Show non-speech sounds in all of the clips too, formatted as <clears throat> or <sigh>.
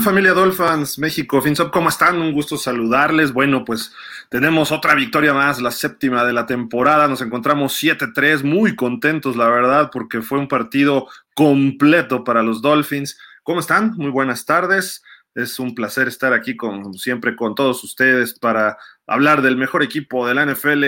¿Qué tal familia Dolphins, México, FinSop? ¿Cómo están? Un gusto saludarles. Bueno, pues tenemos otra victoria más, la séptima de la temporada. Nos encontramos 7-3, muy contentos, la verdad, porque fue un partido completo para los Dolphins. ¿Cómo están? Muy buenas tardes. Es un placer estar aquí como siempre con todos ustedes para hablar del mejor equipo de la NFL,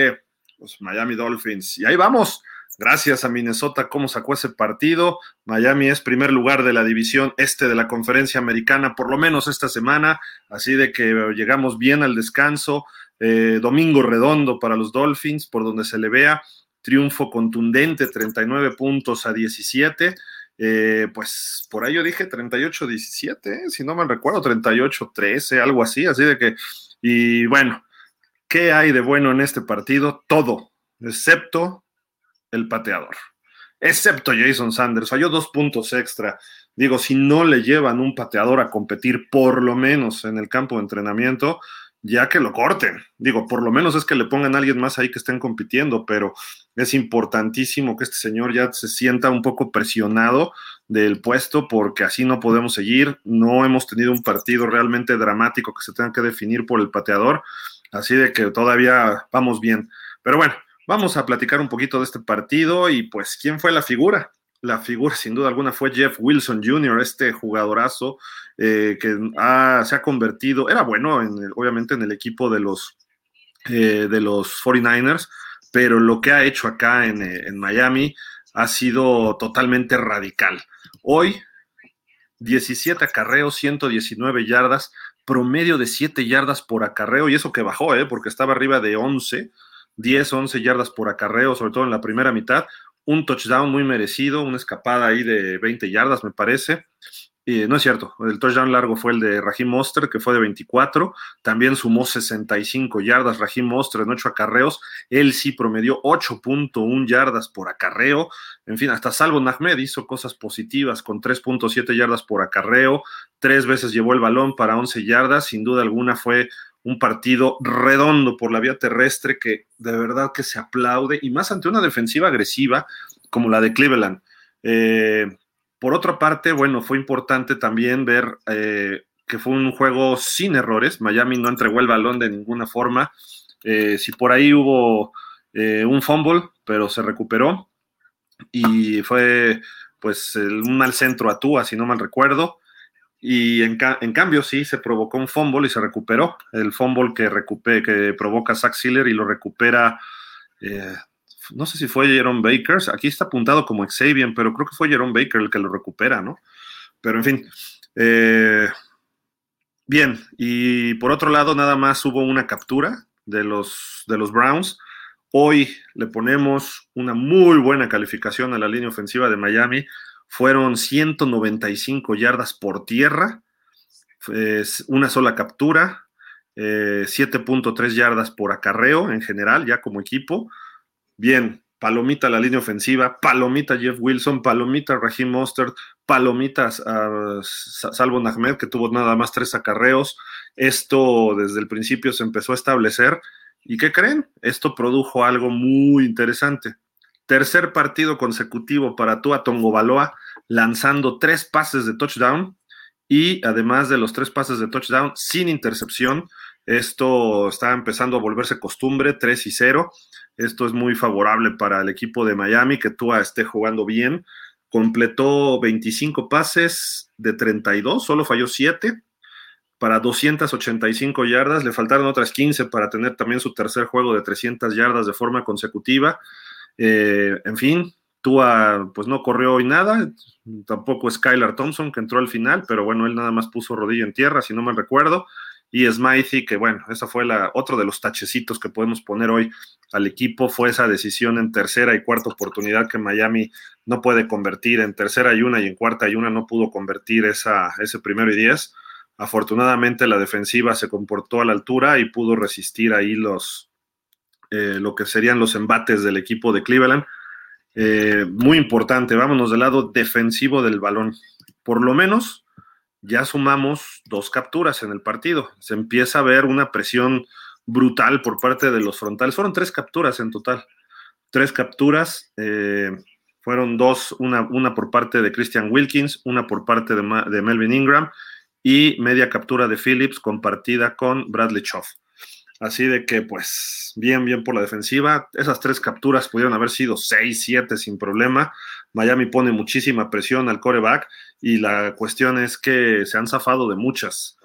los Miami Dolphins. Y ahí vamos Gracias a Minnesota, cómo sacó ese partido. Miami es primer lugar de la división este de la conferencia americana, por lo menos esta semana. Así de que llegamos bien al descanso. Eh, domingo redondo para los Dolphins, por donde se le vea. Triunfo contundente, 39 puntos a 17. Eh, pues por ahí yo dije 38-17, ¿eh? si no me recuerdo, 38-13, algo así. Así de que, y bueno, ¿qué hay de bueno en este partido? Todo, excepto el pateador. Excepto Jason Sanders, falló dos puntos extra. Digo, si no le llevan un pateador a competir, por lo menos en el campo de entrenamiento, ya que lo corten. Digo, por lo menos es que le pongan a alguien más ahí que estén compitiendo, pero es importantísimo que este señor ya se sienta un poco presionado del puesto, porque así no podemos seguir. No hemos tenido un partido realmente dramático que se tenga que definir por el pateador, así de que todavía vamos bien. Pero bueno, Vamos a platicar un poquito de este partido y pues, ¿quién fue la figura? La figura, sin duda alguna, fue Jeff Wilson Jr., este jugadorazo eh, que se ha convertido, era bueno, obviamente, en el equipo de los, eh, de los 49ers, pero lo que ha hecho acá en, eh, en Miami ha sido totalmente radical. Hoy, 17 acarreos, 119 yardas, promedio de 7 yardas por acarreo, y eso que bajó, porque estaba arriba de 11 10, 11 yardas por acarreo, sobre todo en la primera mitad. Un touchdown muy merecido, una escapada ahí de 20 yardas, me parece. Y no es cierto, el touchdown largo fue el de Rahim Monster, que fue de 24. También sumó 65 yardas Rahim Monster en 8 acarreos. Él sí promedió 8.1 yardas por acarreo. En fin, hasta Salvo Nahmed hizo cosas positivas con 3.7 yardas por acarreo. Tres veces llevó el balón para 11 yardas. Sin duda alguna fue un partido redondo por la vía terrestre que de verdad que se aplaude y más ante una defensiva agresiva como la de Cleveland. Eh, por otra parte, bueno, fue importante también ver eh, que fue un juego sin errores. Miami no entregó el balón de ninguna forma. Eh, si por ahí hubo un fumble, pero se recuperó y fue pues un mal centro a Tua, si no mal recuerdo. Y en, cambio, sí, se provocó un fumble y se recuperó. El fumble que, que provoca Zach Sealer y lo recupera, eh, no sé si fue Jerome Baker. Aquí está apuntado como Xavier, pero creo que fue Jerome Baker el que lo recupera, ¿no? Pero en fin. Eh, bien, y por otro lado, nada más hubo una captura de los, de los Browns. Hoy le ponemos una muy buena calificación a la línea ofensiva de Miami fueron 195 yardas por tierra, una sola captura, 7.3 eh, yardas por acarreo en general, ya como equipo. Bien, palomita la línea ofensiva, palomita Jeff Wilson, palomita Raheem Mostert, palomitas a Salvo Ahmed, que tuvo nada más tres acarreos. Esto desde el principio se empezó a establecer. ¿Y qué creen? Esto produjo algo muy interesante. Tercer partido consecutivo para Tua Baloa, lanzando tres pases de touchdown y además de los tres pases de touchdown sin intercepción. Esto está empezando a volverse costumbre, 3 y 0. Esto es muy favorable para el equipo de Miami, que Tua esté jugando bien. Completó 25 pases de 32, solo falló 7 para 285 yardas. Le faltaron otras 15 para tener también su tercer juego de 300 yardas de forma consecutiva. Eh, en fin, Tua pues no corrió hoy nada, tampoco Skylar Thompson que entró al final, pero bueno, él nada más puso rodillo en tierra, si no me recuerdo, y Smythe, que bueno, esa fue la, otro de los tachecitos que podemos poner hoy al equipo, fue esa decisión en tercera y cuarta oportunidad que Miami no puede convertir, en tercera y una y en cuarta y una no pudo convertir esa, ese primero y diez. Afortunadamente la defensiva se comportó a la altura y pudo resistir ahí los, eh, lo que serían los embates del equipo de Cleveland. Eh, muy importante, vámonos del lado defensivo del balón. Por lo menos ya sumamos dos capturas en el partido. Se empieza a ver una presión brutal por parte de los frontales. Fueron tres capturas en total. Tres capturas. Eh, fueron dos, una, una, por parte de Christian Wilkins, una por parte de, de Melvin Ingram y media captura de Phillips compartida con Bradley Choff. Así de que, pues, bien, bien por la defensiva. Esas tres capturas pudieron haber sido 6, 7 sin problema. Miami pone muchísima presión al coreback y la cuestión es que se han zafado de muchas.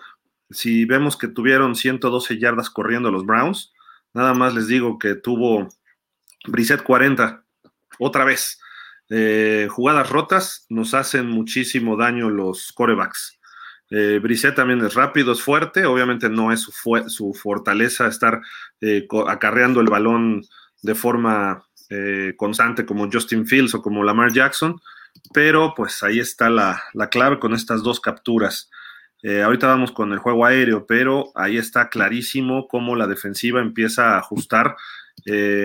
Si vemos que tuvieron 112 yardas corriendo los Browns, nada más les digo que tuvo Brissett 40, otra vez. Eh, jugadas rotas nos hacen muchísimo daño los corebacks. Eh, también es rápido, es fuerte, obviamente no es su, fortaleza estar eh, acarreando el balón de forma eh, constante como Justin Fields o como Lamar Jackson, pero pues ahí está la, clave con estas dos capturas. Eh, ahorita vamos con el juego aéreo, pero ahí está clarísimo cómo la defensiva empieza a ajustar.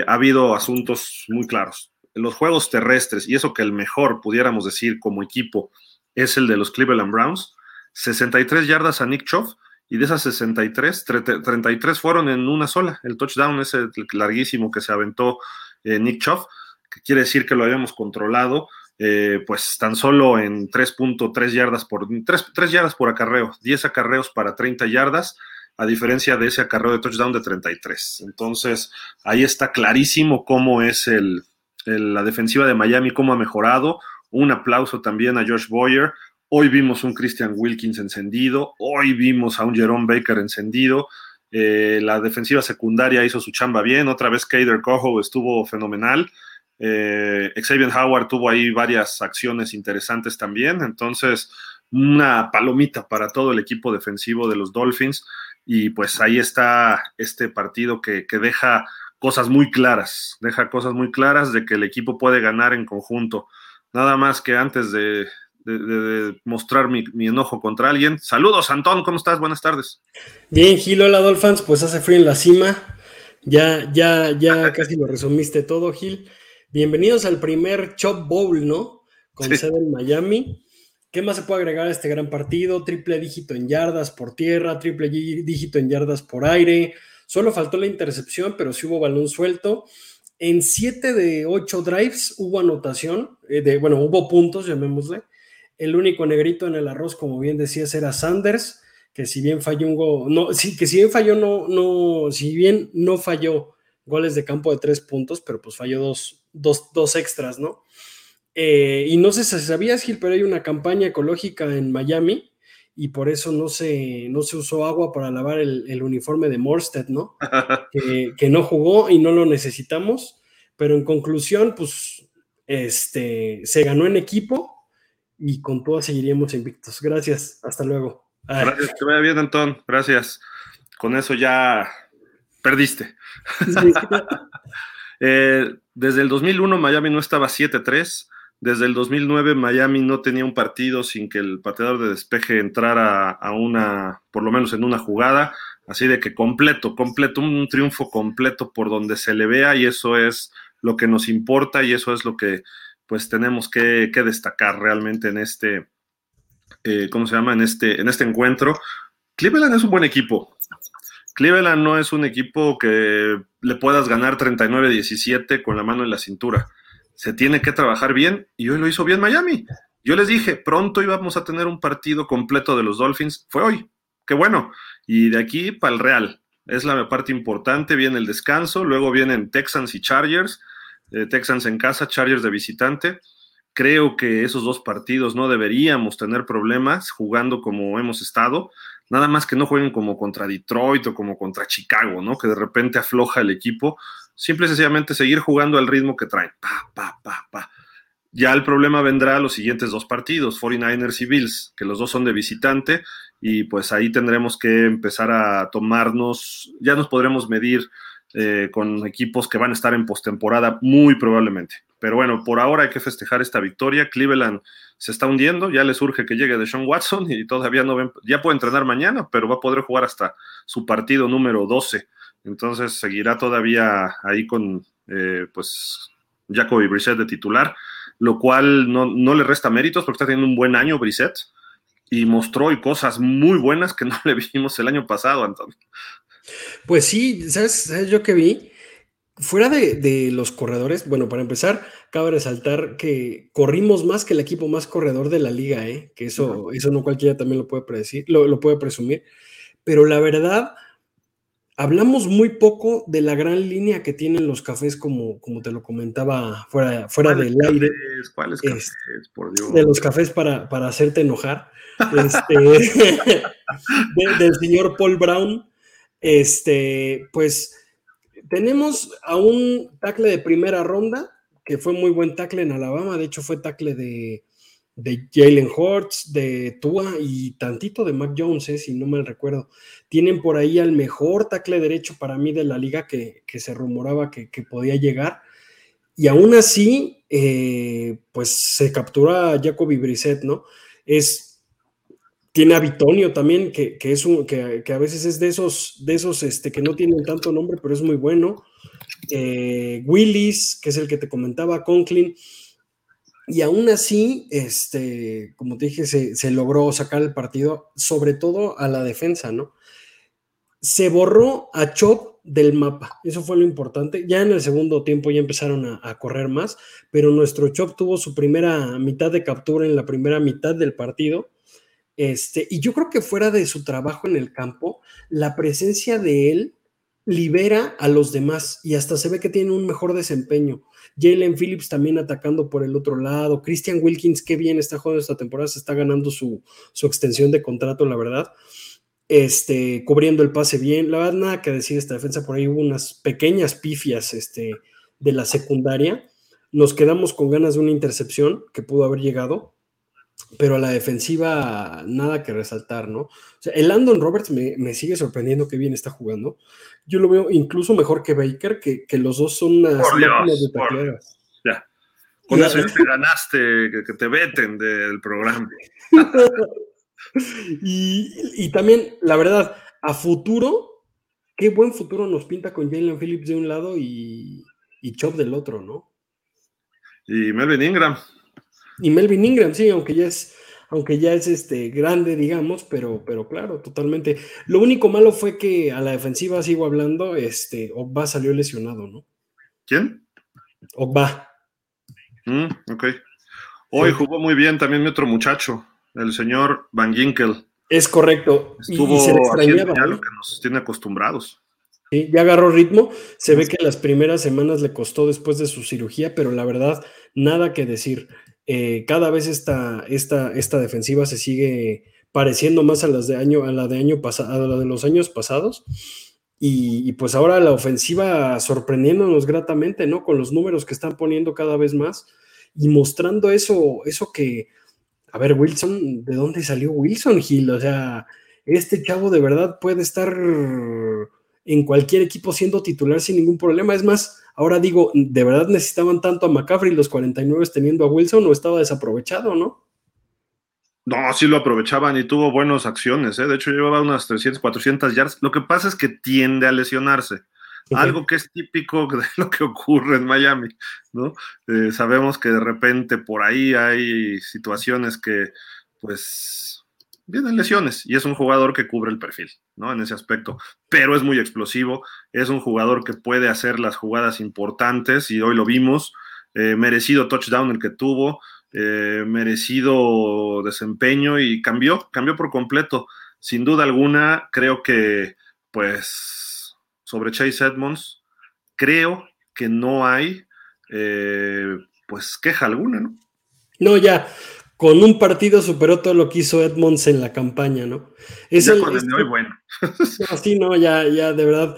ha habido asuntos muy claros. Los juegos terrestres, y eso que el mejor, pudiéramos decir, como equipo, es el de los Cleveland Browns 63 yardas a Nick Choff y de esas 63, 33 fueron en una sola. El touchdown ese larguísimo que se aventó eh, Nick Choff, que quiere decir que lo habíamos controlado, eh, pues tan solo en 3.3 yardas por 3, yardas por acarreo, 10 acarreos para 30 yardas, a diferencia de ese acarreo de touchdown de 33. Entonces, ahí está clarísimo cómo es el, la defensiva de Miami, cómo ha mejorado. Un aplauso también a Josh Boyer, Hoy vimos un Christian Wilkins encendido, hoy vimos a un Jerome Baker encendido. Eh, la defensiva secundaria hizo su chamba bien, otra vez Kader Cojo estuvo fenomenal. Eh, Xavier Howard tuvo ahí varias acciones interesantes también, entonces una palomita para todo el equipo defensivo de los Dolphins y pues ahí está este partido que, que deja cosas muy claras, deja cosas muy claras de que el equipo puede ganar en conjunto. Nada más que antes de, de, mostrar mi, enojo contra alguien. Saludos, Antón, ¿cómo estás? Buenas tardes. Bien, Gil, hola, Dolphins, pues hace frío en la cima. Ya, ya, ya <laughs> casi lo resumiste todo, Gil. Bienvenidos al primer Chop Bowl, ¿no? Con sede en Miami. ¿Qué más se puede agregar a este gran partido? Triple dígito en yardas por tierra, triple dígito en yardas por aire. Solo faltó la intercepción, pero sí hubo balón suelto. En siete de ocho drives hubo anotación, eh, de, bueno, hubo puntos, llamémosle. El único negrito en el arroz, como bien decías, era Sanders, que si bien falló un gol, no, sí, que si bien falló, no, no, si bien no falló goles de campo de tres puntos, pero pues falló dos, dos, extras, ¿no? Eh, y no sé si sabías, Gil, pero hay una campaña ecológica en Miami y por eso no se, no se usó agua para lavar el, uniforme de Morstead, ¿no? <laughs> que, que, no jugó y no lo necesitamos, pero en conclusión, pues, este, se ganó en equipo y con todo seguiríamos invictos. Gracias, hasta luego. Gracias, que vaya bien, Antón. Gracias. Con eso ya perdiste. <laughs> Eh, desde el 2001 Miami no estaba 7-3. Desde el 2009 Miami no tenía un partido sin que el pateador de despeje entrara a una, por lo menos en una jugada. Así de que completo, completo, un triunfo completo por donde se le vea y eso es lo que nos importa y eso es lo que pues tenemos que, destacar realmente en este, eh, ¿cómo se llama? En este, en este encuentro. Cleveland es un buen equipo. Cleveland no es un equipo que le puedas ganar 39-17 con la mano en la cintura. Se tiene que trabajar bien y hoy lo hizo bien Miami. Yo les dije, pronto íbamos a tener un partido completo de los Dolphins. Fue hoy. Qué bueno. Y de aquí para el Real. Es la parte importante. Viene el descanso. Luego vienen Texans y Chargers Texans en casa, Chargers de visitante. Creo que esos dos partidos no deberíamos tener problemas jugando como hemos estado. Nada más que no jueguen como contra Detroit o como contra Chicago, ¿no? Que de repente afloja el equipo. Simple y sencillamente seguir jugando al ritmo que traen. Pa, pa, pa, pa. Ya el problema vendrá a los siguientes dos partidos, 49ers y Bills, que los dos son de visitante, y pues ahí tendremos que empezar a tomarnos, ya nos podremos medir eh, con equipos que van a estar en postemporada muy probablemente. Pero bueno, por ahora hay que festejar esta victoria. Cleveland se está hundiendo, ya le surge que llegue Deshaun Watson y todavía no ven, ya puede entrenar mañana, pero va a poder jugar hasta su partido número 12. Entonces seguirá todavía ahí con eh, pues Jacoby Brissett de titular, lo cual no, no, le resta méritos porque está teniendo un buen año Brissett y mostró y cosas muy buenas que no <laughs> le vimos el año pasado, Antonio. Pues sí, ¿sabes, yo que vi? Fuera de, los corredores, bueno, para empezar, cabe resaltar que corrimos más que el equipo más corredor de la liga, ¿eh? que eso, eso no cualquiera también lo puede predecir, lo, puede presumir. Pero la verdad, hablamos muy poco de la gran línea que tienen los cafés, como, como te lo comentaba fuera, fuera del aire. ¿Cuáles cafés? Por Dios. De los cafés para, para hacerte enojar. <laughs> Este, <laughs> del señor Paul Brown. Este, pues tenemos a un tackle de primera ronda, que fue muy buen tackle en Alabama, de hecho fue tackle de, de Jalen Hurts, de Tua y tantito de Mac Jones, eh, si no mal recuerdo. Tienen por ahí al mejor tackle derecho para mí de la liga que, se rumoraba que, podía llegar. Y aún así, eh, pues se captura a Jacoby Brissett, ¿no? Es tiene a Bitonio también, que, es un, que, a veces es de esos, de esos este, que no tienen tanto nombre, pero es muy bueno. Eh, Willis, que es el que te comentaba, Conklin. Y aún así, este, como te dije, se, logró sacar el partido, sobre todo a la defensa, ¿no? Se borró a Chop del mapa, eso fue lo importante. Ya en el segundo tiempo ya empezaron a, a correr más, pero nuestro Chop tuvo su primera mitad de captura en la primera mitad del partido este, y yo creo que fuera de su trabajo en el campo, la presencia de él libera a los demás y hasta se ve que tiene un mejor desempeño. Jalen Phillips también atacando por el otro lado. Christian Wilkins, qué bien está jugando esta temporada, se está ganando su, extensión de contrato, la verdad. Este, cubriendo el pase bien. La verdad, nada que decir esta defensa. Por ahí hubo unas pequeñas pifias este, de la secundaria. Nos quedamos con ganas de una intercepción que pudo haber llegado pero a la defensiva nada que resaltar, ¿no? O sea, el Landon Roberts me, sigue sorprendiendo qué bien está jugando. Yo lo veo incluso mejor que Baker, que, los dos son unas de tacleras. Ya. Con eso te ganaste que, te veten del programa. <laughs> y, también, la verdad, a futuro, qué buen futuro nos pinta con Jalen Phillips de un lado y, y Chop del otro, ¿no? Y Melvin Ingram. Y Melvin Ingram, sí, aunque ya es, aunque ya es este grande, digamos, pero, pero claro, totalmente. Lo único malo fue que a la defensiva, sigo hablando, este, Ogba salió lesionado, ¿no? ¿Quién? Ogba. Mm, ok. Hoy jugó muy bien también mi otro muchacho, el señor Van Ginkel. Es correcto. Estuvo y se extrañaba, lo que nos tiene acostumbrados. Sí, ya agarró ritmo. Se ve que las primeras semanas le costó después de su cirugía, pero la verdad, nada que decir. Eh, cada vez esta, esta, esta defensiva se sigue pareciendo más a las de año, a la de año pasado, a la de los años pasados. Y, pues ahora la ofensiva sorprendiéndonos gratamente, ¿no? Con los números que están poniendo cada vez más y mostrando eso, eso que, a ver, Wilson, ¿de dónde salió Wilson Hill? O sea, este chavo de verdad puede estar en cualquier equipo siendo titular sin ningún problema. Es más, Ahora digo, ¿de verdad necesitaban tanto a McCaffrey los 49 teniendo a Wilson o estaba desaprovechado, no? No, sí lo aprovechaban y tuvo buenas acciones, ¿eh? de hecho llevaba unas 300, 400 yards. Lo que pasa es que tiende a lesionarse, algo que es típico <laughs> de lo que ocurre en Miami, ¿no? Eh, sabemos que de repente por ahí hay situaciones que, pues, vienen lesiones y es un jugador que cubre el perfil, ¿no? En ese aspecto, pero es muy explosivo, es un jugador que puede hacer las jugadas importantes y hoy lo vimos, eh, merecido touchdown el que tuvo, eh, merecido desempeño y cambió, cambió por completo. Sin duda alguna, creo que, pues, sobre Chase Edmonds, creo que no hay, eh, pues, queja alguna, ¿no? No, ya, con un partido superó todo lo que hizo Edmonds en la campaña, ¿no? Es ya con el de hoy, bueno. <laughs> sí, no, ya, ya de verdad,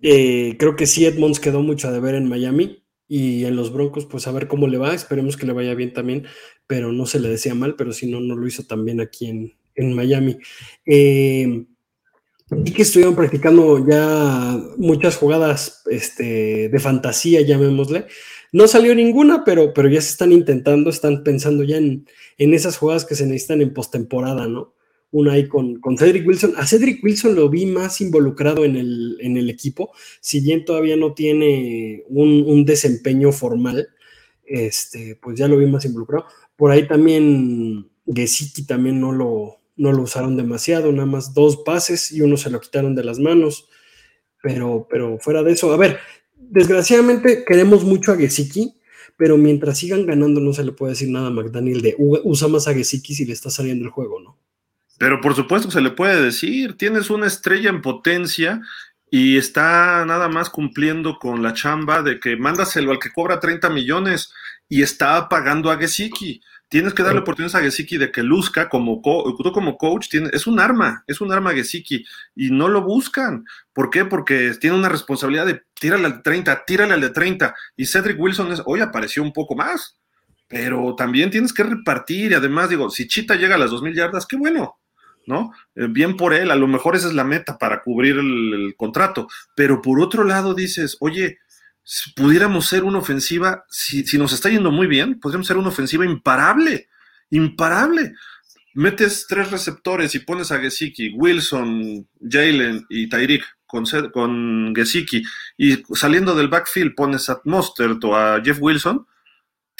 eh, creo que sí, Edmonds quedó mucho a deber en Miami y en los Broncos, pues a ver cómo le va, esperemos que le vaya bien también, pero no se le decía mal, pero si no, no lo hizo también aquí en, en Miami. Eh, y que estuvieron practicando ya muchas jugadas este, de fantasía, llamémosle, no salió ninguna, pero, pero ya se están intentando, están pensando ya en, esas jugadas que se necesitan en postemporada, ¿no? Una ahí con, con, Cedric Wilson. A Cedric Wilson lo vi más involucrado en el, en el equipo, si bien todavía no tiene un, desempeño formal, este, pues ya lo vi más involucrado. Por ahí también Gesicki también no lo, no lo usaron demasiado, nada más dos pases y uno se lo quitaron de las manos. Pero, pero fuera de eso, a ver, desgraciadamente queremos mucho a Gesicki, pero mientras sigan ganando no se le puede decir nada a McDaniel de usa más a Gesicki si le está saliendo el juego, ¿no? Pero por supuesto se le puede decir, tienes una estrella en potencia y está nada más cumpliendo con la chamba de que mándaselo al que cobra 30 millones y está pagando a Gesicki. Tienes que darle oportunidades a Gesicki de que luzca como tú como coach, es un arma, es un arma Gesicki y no lo buscan. ¿Por qué? Porque tiene una responsabilidad de tírale al de 30, tírale al de 30 y Cedric Wilson es, hoy apareció un poco más, pero también tienes que repartir y además digo, si Chita llega a las 2.000 yardas, qué bueno, ¿no? Eh, bien por él, a lo mejor esa es la meta para cubrir el contrato, pero por otro lado dices, oye, pudiéramos ser una ofensiva, si, nos está yendo muy bien, podríamos ser una ofensiva imparable, imparable. Metes tres receptores y pones a Gesicki, Wilson, Jalen y Tyreek con, con Gesicki y saliendo del backfield pones a Mostert o a Jeff Wilson,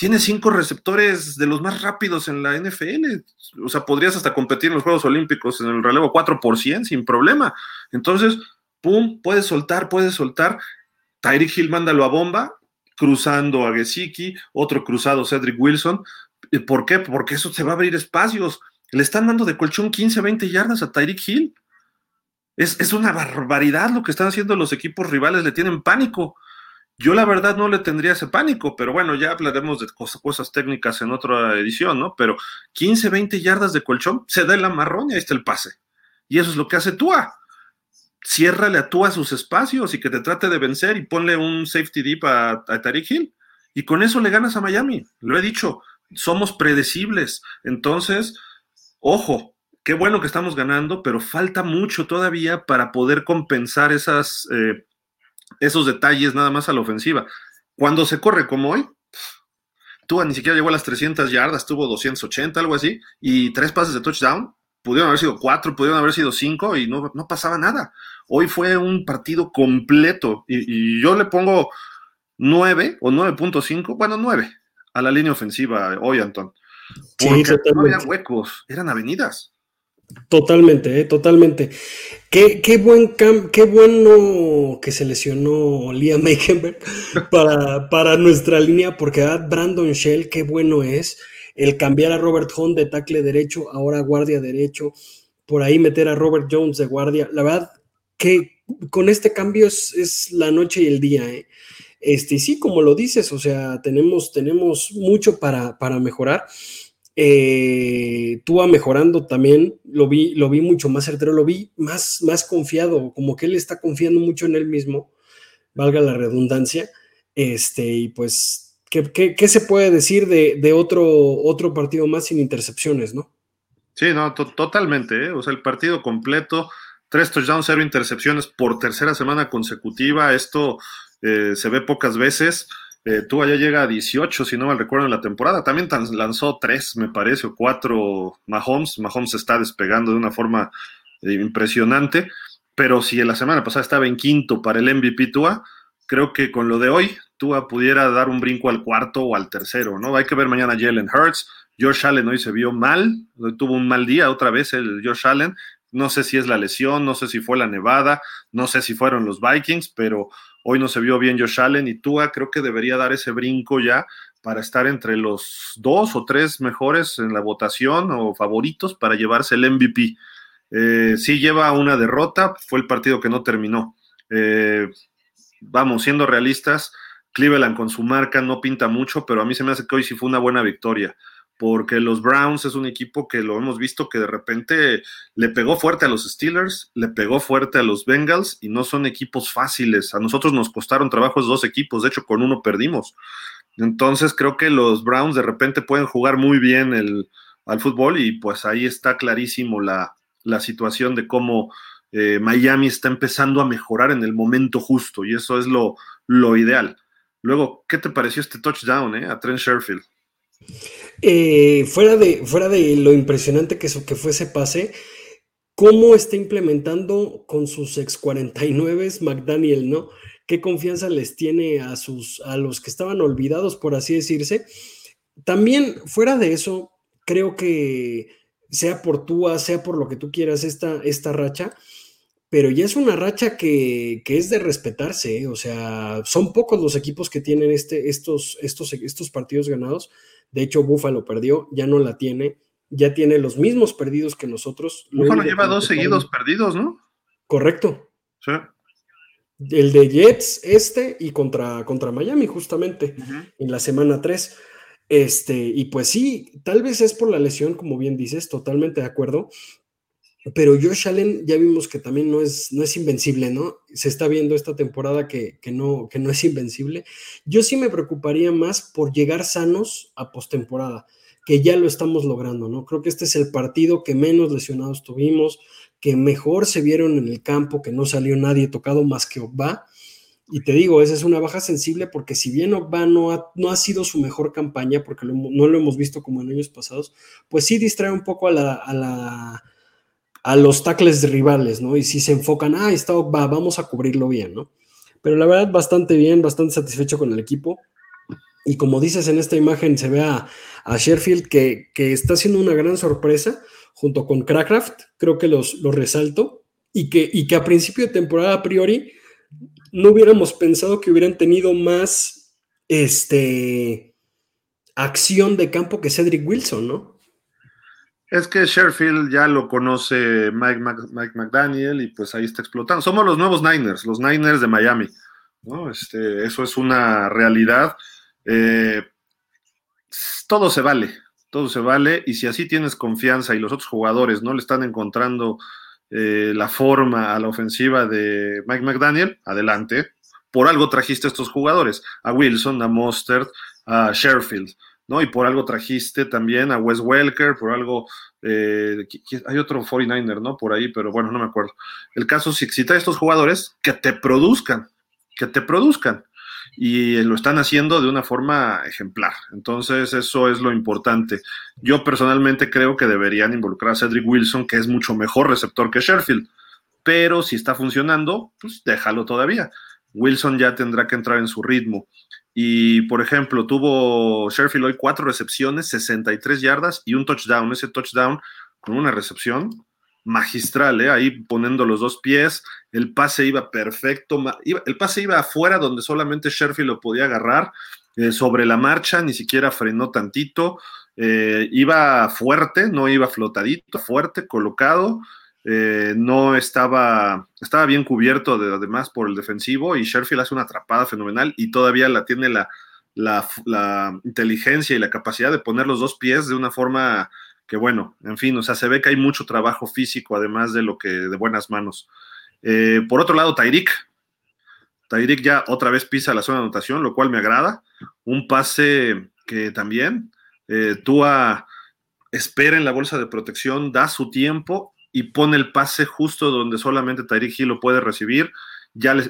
tienes cinco receptores de los más rápidos en la NFL. O sea, podrías hasta competir en los Juegos Olímpicos en el relevo 4 sin problema. Entonces, pum, puedes soltar, puedes soltar Tyreek Hill mándalo a bomba, cruzando a Gesicki, otro cruzado Cedric Wilson. ¿Por qué? Porque eso se va a abrir espacios. Le están dando de colchón 15, 20 yardas a Tyreek Hill. Es, una barbaridad lo que están haciendo los equipos rivales, le tienen pánico. Yo la verdad no le tendría ese pánico, pero bueno, ya hablaremos de cosas, cosas técnicas en otra edición, ¿no? Pero 15, 20 yardas de colchón, se da el amarrón y ahí está el pase. Y eso es lo que hace Tua ciérrale a tú a sus espacios y que te trate de vencer y ponle un safety deep a, Tariq Hill. Y con eso le ganas a Miami. Lo he dicho, somos predecibles. Entonces, ojo, qué bueno que estamos ganando, pero falta mucho todavía para poder compensar esas, eh, esos detalles nada más a la ofensiva. Cuando se corre como hoy, tú ni siquiera llegó a las 300 yardas, tuvo 280, algo así, y tres pases de touchdown pudieron haber sido cuatro, pudieron haber sido cinco y no, no pasaba nada. Hoy fue un partido completo y, yo le pongo nueve o 9.5, bueno, nueve a la línea ofensiva hoy, Antón. Porque no había huecos, eran avenidas. Totalmente, eh, totalmente. Qué, qué buen qué bueno que se lesionó Liam Meikenberg <laughs> para, para nuestra línea, porque Brandon Shell, qué bueno es el cambiar a Robert Hunt de tackle derecho, ahora guardia derecho, por ahí meter a Robert Jones de guardia. La verdad que con este cambio es, la noche y el día. ¿eh? Este, sí, como lo dices, o sea, tenemos, tenemos mucho para, para mejorar. Eh, Túa mejorando también, lo vi, lo vi mucho más certero, lo vi más, más confiado, como que él está confiando mucho en él mismo, valga la redundancia. Este, y pues ¿Qué, se puede decir de, otro, otro partido más sin intercepciones, no? Sí, no, totalmente. ¿eh? O sea, el partido completo, tres touchdowns, cero intercepciones por tercera semana consecutiva. Esto eh, se ve pocas veces. Eh, tú allá llega a 18, si no mal recuerdo, en la temporada. También lanzó tres, me parece, o cuatro Mahomes. Mahomes está despegando de una forma impresionante. Pero si en la semana pasada estaba en quinto para el MVP Tua, creo que con lo de hoy Tua pudiera dar un brinco al cuarto o al tercero, ¿no? Hay que ver mañana Jalen Hurts. Josh Allen hoy se vio mal, tuvo un mal día otra vez el Josh Allen. No sé si es la lesión, no sé si fue la nevada, no sé si fueron los Vikings, pero hoy no se vio bien Josh Allen y Tua creo que debería dar ese brinco ya para estar entre los dos o tres mejores en la votación o favoritos para llevarse el MVP. Eh, sí lleva una derrota, fue el partido que no terminó. Eh, vamos, siendo realistas, Cleveland con su marca no pinta mucho, pero a mí se me hace que hoy sí fue una buena victoria, porque los Browns es un equipo que lo hemos visto que de repente le pegó fuerte a los Steelers, le pegó fuerte a los Bengals y no son equipos fáciles. A nosotros nos costaron trabajos dos equipos, de hecho con uno perdimos. Entonces creo que los Browns de repente pueden jugar muy bien el, al fútbol y pues ahí está clarísimo la, la situación de cómo eh, Miami está empezando a mejorar en el momento justo y eso es lo, lo ideal. Luego, ¿qué te pareció este touchdown eh, a Trent Sherfield? Eh, fuera, de, fuera de lo impresionante que, fue ese pase, ¿cómo está implementando con sus ex 49 McDaniel, no? ¿Qué confianza les tiene a, sus, a los que estaban olvidados, por así decirse? También, fuera de eso, creo que sea por tú, sea por lo que tú quieras, esta, esta racha, pero ya es una racha que, es de respetarse, ¿eh? o sea, son pocos los equipos que tienen este, estos, estos, estos partidos ganados. De hecho, Buffalo perdió, ya no la tiene, ya tiene los mismos perdidos que nosotros. Buffalo lleva dos seguidos perdidos, ¿no? Correcto. Sí. El de Jets, este y contra, contra Miami, justamente, en la semana 3. Este, y pues sí, tal vez es por la lesión, como bien dices, totalmente de acuerdo. Pero Josh Allen ya vimos que también no es, no es invencible, ¿no? Se está viendo esta temporada que, no, que no es invencible. Yo sí me preocuparía más por llegar sanos a postemporada, que ya lo estamos logrando, ¿no? Creo que este es el partido que menos lesionados tuvimos, que mejor se vieron en el campo, que no salió nadie tocado más que Ogba. Y te digo, esa es una baja sensible porque si bien Ogba no ha, no ha sido su mejor campaña, porque no lo hemos visto como en años pasados, pues sí distrae un poco a la los tackles rivales, ¿no? Y si se enfocan, ah, está, va, vamos a cubrirlo bien, ¿no? Pero la verdad, bastante bien, bastante satisfecho con el equipo. Y como dices en esta imagen, se ve a, a Sherfield que, está haciendo una gran sorpresa junto con Crackraft, creo que los, los resalto, y que, y que a principio de temporada a priori no hubiéramos pensado que hubieran tenido más este, acción de campo que Cedric Wilson, ¿no? Es que Sherfield ya lo conoce Mike, McDaniel y pues ahí está explotando. Somos los nuevos Niners, los Niners de Miami. ¿no? Este, eso es una realidad. Eh, todo se vale, todo se vale. Y si así tienes confianza y los otros jugadores no le están encontrando eh, la forma a la ofensiva de Mike McDaniel, adelante. Por algo trajiste a estos jugadores, a Wilson, a Mostert, a Sherfield. ¿No? Y por algo trajiste también a Wes Welker, por algo, eh, hay otro 49er, ¿no? Por ahí, pero bueno, no me acuerdo. El caso si, si estos jugadores que te produzcan, que te produzcan. Y lo están haciendo de una forma ejemplar. Entonces, eso es lo importante. Yo personalmente creo que deberían involucrar a Cedric Wilson, que es mucho mejor receptor que Sherfield. Pero si está funcionando, pues déjalo todavía. Wilson ya tendrá que entrar en su ritmo. Y, por ejemplo, tuvo Sherfield hoy cuatro recepciones, 63 yardas y un touchdown. Ese touchdown con una recepción magistral, ¿eh? ahí poniendo los dos pies. El pase iba perfecto. el pase iba afuera donde solamente Sherfield lo podía agarrar. Eh, sobre la marcha, ni siquiera frenó tantito. Eh, iba fuerte, no iba flotadito, fuerte, colocado. Eh, no estaba, estaba bien cubierto de, además por el defensivo y Sherfield hace una atrapada fenomenal y todavía la tiene la, la, inteligencia y la capacidad de poner los dos pies de una forma que bueno, en fin, o sea, se ve que hay mucho trabajo físico además de lo que de buenas manos. Eh, por otro lado, Tairik. Tairik ya otra vez pisa la zona de anotación, lo cual me agrada. Un pase que también eh, Tua espera en la bolsa de protección, da su tiempo y pone el pase justo donde solamente Tyreek Hill lo puede recibir. Ya le,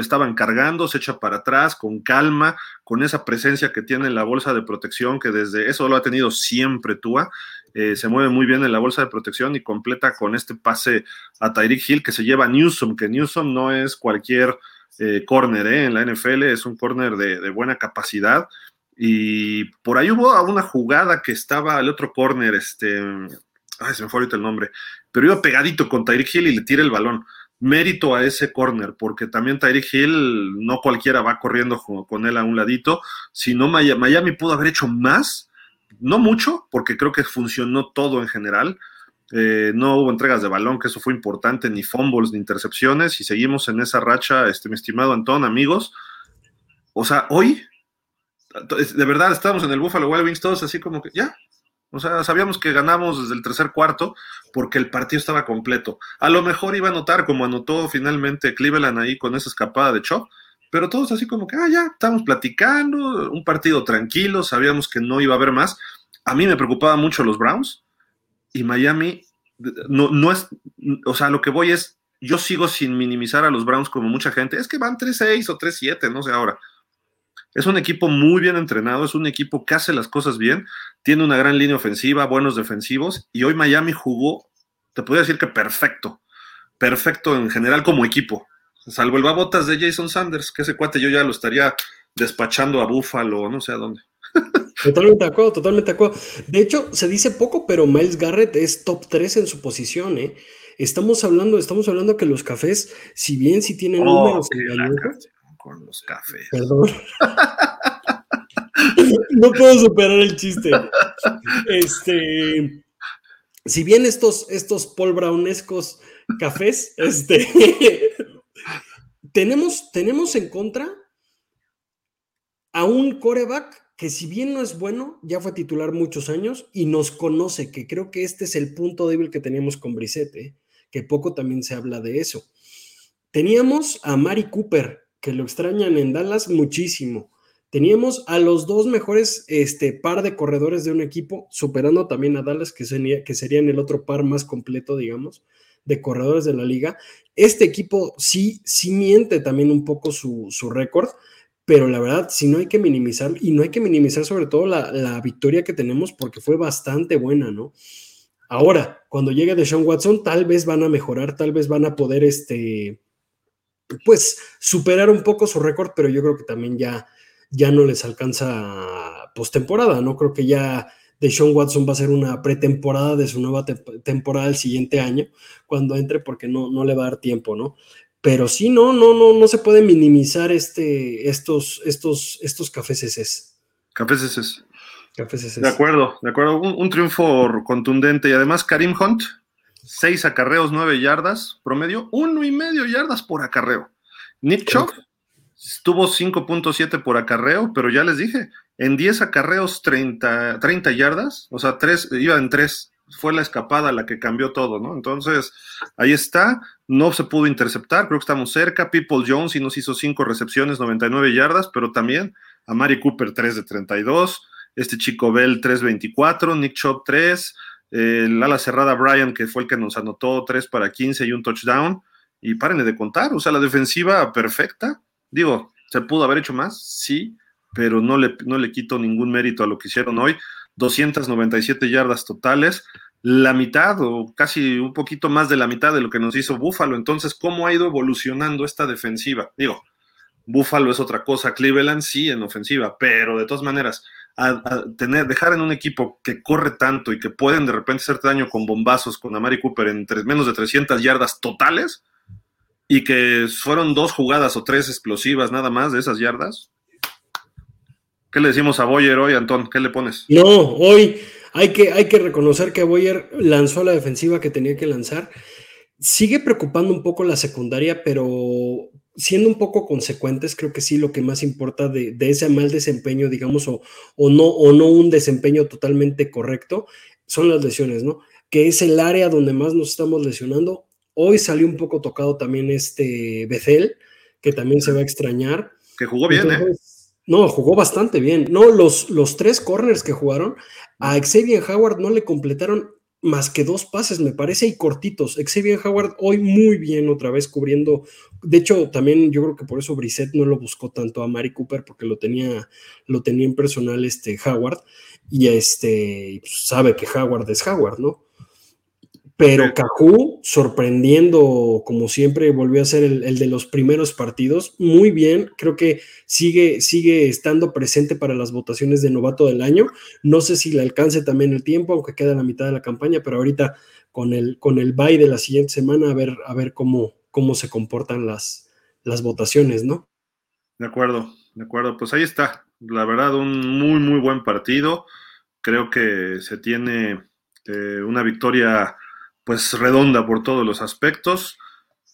estaban cargando, se echa para atrás con calma, con esa presencia que tiene en la bolsa de protección, que desde eso lo ha tenido siempre Tua. Eh, se mueve muy bien en la bolsa de protección y completa con este pase a Tyreek Hill que se lleva a Newsom, que Newsom no es cualquier eh, corner eh, en la NFL, es un corner de, de, buena capacidad. Y por ahí hubo una jugada que estaba el otro corner, este, ay, se me fue ahorita el nombre, pero iba pegadito con Tyreek Hill y le tira el balón. Mérito a ese corner, porque también Tyreek Hill no cualquiera va corriendo con él a un ladito, sino Miami pudo haber hecho más, no mucho, porque creo que funcionó todo en general. Eh, no hubo entregas de balón, que eso fue importante, ni fumbles, ni intercepciones, y seguimos en esa racha, este, mi estimado Antón, amigos. O sea, hoy, de verdad, estamos en el Buffalo Wild Wings todos así como que, ya, o sea, sabíamos que ganamos desde el tercer cuarto porque el partido estaba completo. A lo mejor iba a anotar como anotó finalmente Cleveland ahí con esa escapada de Chop, pero todos así como que, ah, ya, estamos platicando, un partido tranquilo, sabíamos que no iba a haber más. A mí me preocupaba mucho los Browns y Miami no, no es, o sea, lo que voy es, yo sigo sin minimizar a los Browns como mucha gente, es que van 3-6 o 3-7, no sé ahora. Es un equipo muy bien entrenado, es un equipo que hace las cosas bien, tiene una gran línea ofensiva, buenos defensivos, y hoy Miami jugó, te podría decir que perfecto, perfecto en general como equipo, salvo el babotas de Jason Sanders, que ese cuate yo ya lo estaría despachando a Buffalo, no sé a dónde. <laughs> Totalmente de acuerdo, totalmente de acuerdo. De hecho, se dice poco, pero Miles Garrett es top 3 en su posición, ¿eh? estamos hablando, estamos hablando que los cafés, si bien si tienen oh, números con los cafés. Perdón. <laughs> no puedo superar el chiste. Este, si bien estos, estos Paul Brownescos cafés, este, tenemos, tenemos en contra a un coreback que si bien no es bueno, ya fue titular muchos años y nos conoce, que creo que este es el punto débil que teníamos con Brissette, ¿eh? que poco también se habla de eso. Teníamos a Mari Cooper, que lo extrañan en Dallas muchísimo. Teníamos a los dos mejores este, par de corredores de un equipo, superando también a Dallas, que, sería, que serían el otro par más completo, digamos, de corredores de la liga. Este equipo sí, sí miente también un poco su, récord, pero la verdad, sí no hay que minimizar, y no hay que minimizar sobre todo la, la, victoria que tenemos porque fue bastante buena, ¿no? Ahora, cuando llegue Deshaun Watson, tal vez van a mejorar, tal vez van a poder, este, pues, superar un poco su récord, pero yo creo que también ya ya no les alcanza postemporada, ¿no? Creo que ya Deshaun Watson va a ser una pretemporada de su nueva temporada el siguiente año, cuando entre, porque no, no le va a dar tiempo, ¿no? Pero sí, no, no, no, no se puede minimizar este, estos, estos, estos cafés. Cafés. De acuerdo, de acuerdo. Un, triunfo contundente y además Karim Hunt, seis acarreos, nueve yardas, promedio, uno y medio yardas por acarreo. Nick Chubb, Tuvo 5.7 por acarreo, pero ya les dije, en 10 acarreos 30, 30 yardas, o sea, tres, iba en 3, fue la escapada la que cambió todo, ¿no? Entonces, ahí está, no se pudo interceptar, creo que estamos cerca, People Jones y nos hizo 5 recepciones, 99 yardas, pero también a Mari Cooper 3 de 32, este chico Bell 3.24, Nick Chop 3, el ala cerrada Brian, que fue el que nos anotó 3 para 15 y un touchdown, y párenle de contar, o sea, la defensiva perfecta, Digo, ¿se pudo haber hecho más? Sí, pero no le, no le quito ningún mérito a lo que hicieron hoy. 297 yardas totales, la mitad o casi un poquito más de la mitad de lo que nos hizo Búfalo. Entonces, ¿cómo ha ido evolucionando esta defensiva? Digo, Búfalo es otra cosa, Cleveland sí en ofensiva, pero de todas maneras, tener, dejar en un equipo que corre tanto y que pueden de repente hacerte daño con bombazos con Amari Cooper en menos de 300 yardas totales, y que fueron dos jugadas o tres explosivas nada más de esas yardas. ¿Qué le decimos a Boyer hoy, Antón? ¿Qué le pones? No, hoy hay que, hay que reconocer que Boyer lanzó la defensiva que tenía que lanzar. Sigue preocupando un poco la secundaria, pero siendo un poco consecuentes, creo que sí lo que más importa de, ese mal desempeño, digamos, o, o, no, o no un desempeño totalmente correcto, son las lesiones, ¿no? Que es el área donde más nos estamos lesionando Hoy salió un poco tocado también este Bethel, que también se va a extrañar. Que jugó bien, ¿eh? No, jugó bastante bien. No, los, los tres corners que jugaron, a Xavier Howard no le completaron más que dos pases, me parece, y cortitos. Xavier Howard hoy muy bien otra vez cubriendo. De hecho, también yo creo que por eso Brissett no lo buscó tanto a Mari Cooper, porque lo tenía, lo tenía en personal este Howard, y este pues, sabe que Howard es Howard, ¿no? Pero Cajú, sorprendiendo, como siempre, volvió a ser el, de los primeros partidos. Muy bien, creo que sigue, sigue estando presente para las votaciones de novato del año. No sé si le alcance también el tiempo, aunque queda la mitad de la campaña, pero ahorita con el, con el bye de la siguiente semana, a ver, a ver cómo, cómo se comportan las, las votaciones, ¿no? De acuerdo, de acuerdo. Pues ahí está. La verdad, un muy, muy buen partido. Creo que se tiene eh, una victoria pues redonda por todos los aspectos.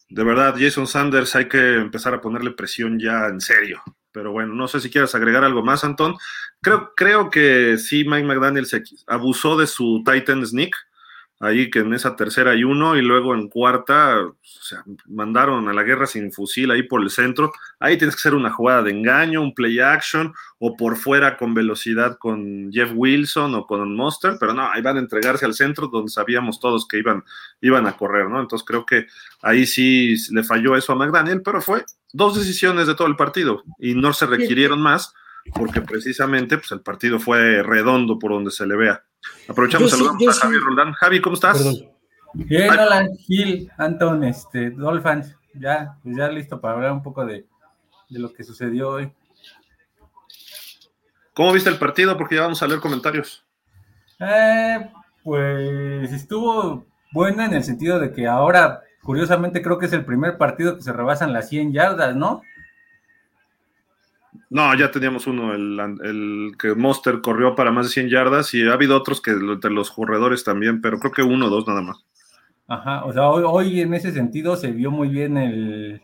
De verdad, Jason Sanders hay que empezar a ponerle presión ya en serio. Pero bueno, no sé si quieres agregar algo más, Antón. Creo, creo que sí, Mike McDaniel se abusó de su Titan sneak ahí que en esa tercera hay uno y luego en cuarta, o sea, mandaron a la guerra sin fusil ahí por el centro. Ahí tienes que hacer una jugada de engaño, un play action o por fuera con velocidad con Jeff Wilson o con Monster, pero no, ahí van a entregarse al centro donde sabíamos todos que iban, iban a correr, ¿no? Entonces creo que ahí sí le falló eso a McDaniel, pero fue dos decisiones de todo el partido y no se requirieron más porque precisamente pues, el partido fue redondo por donde se le vea. Aprovechamos saludamos a Javi Roldán. Javi, ¿cómo estás? Bien, hola, Gil, Anton, este, Dolphins, ya, pues ya listo para hablar un poco de, lo que sucedió hoy. ¿Cómo viste el partido? Porque ya vamos a leer comentarios. Eh, pues estuvo buena en el sentido de que ahora, curiosamente, creo que es el primer partido que se rebasan las 100 yardas, ¿no? No, ya teníamos uno, el, el, que Monster corrió para más de 100 yardas y ha habido otros que entre los corredores también, pero creo que uno o dos nada más. Ajá, o sea, hoy, en ese sentido se vio muy bien el,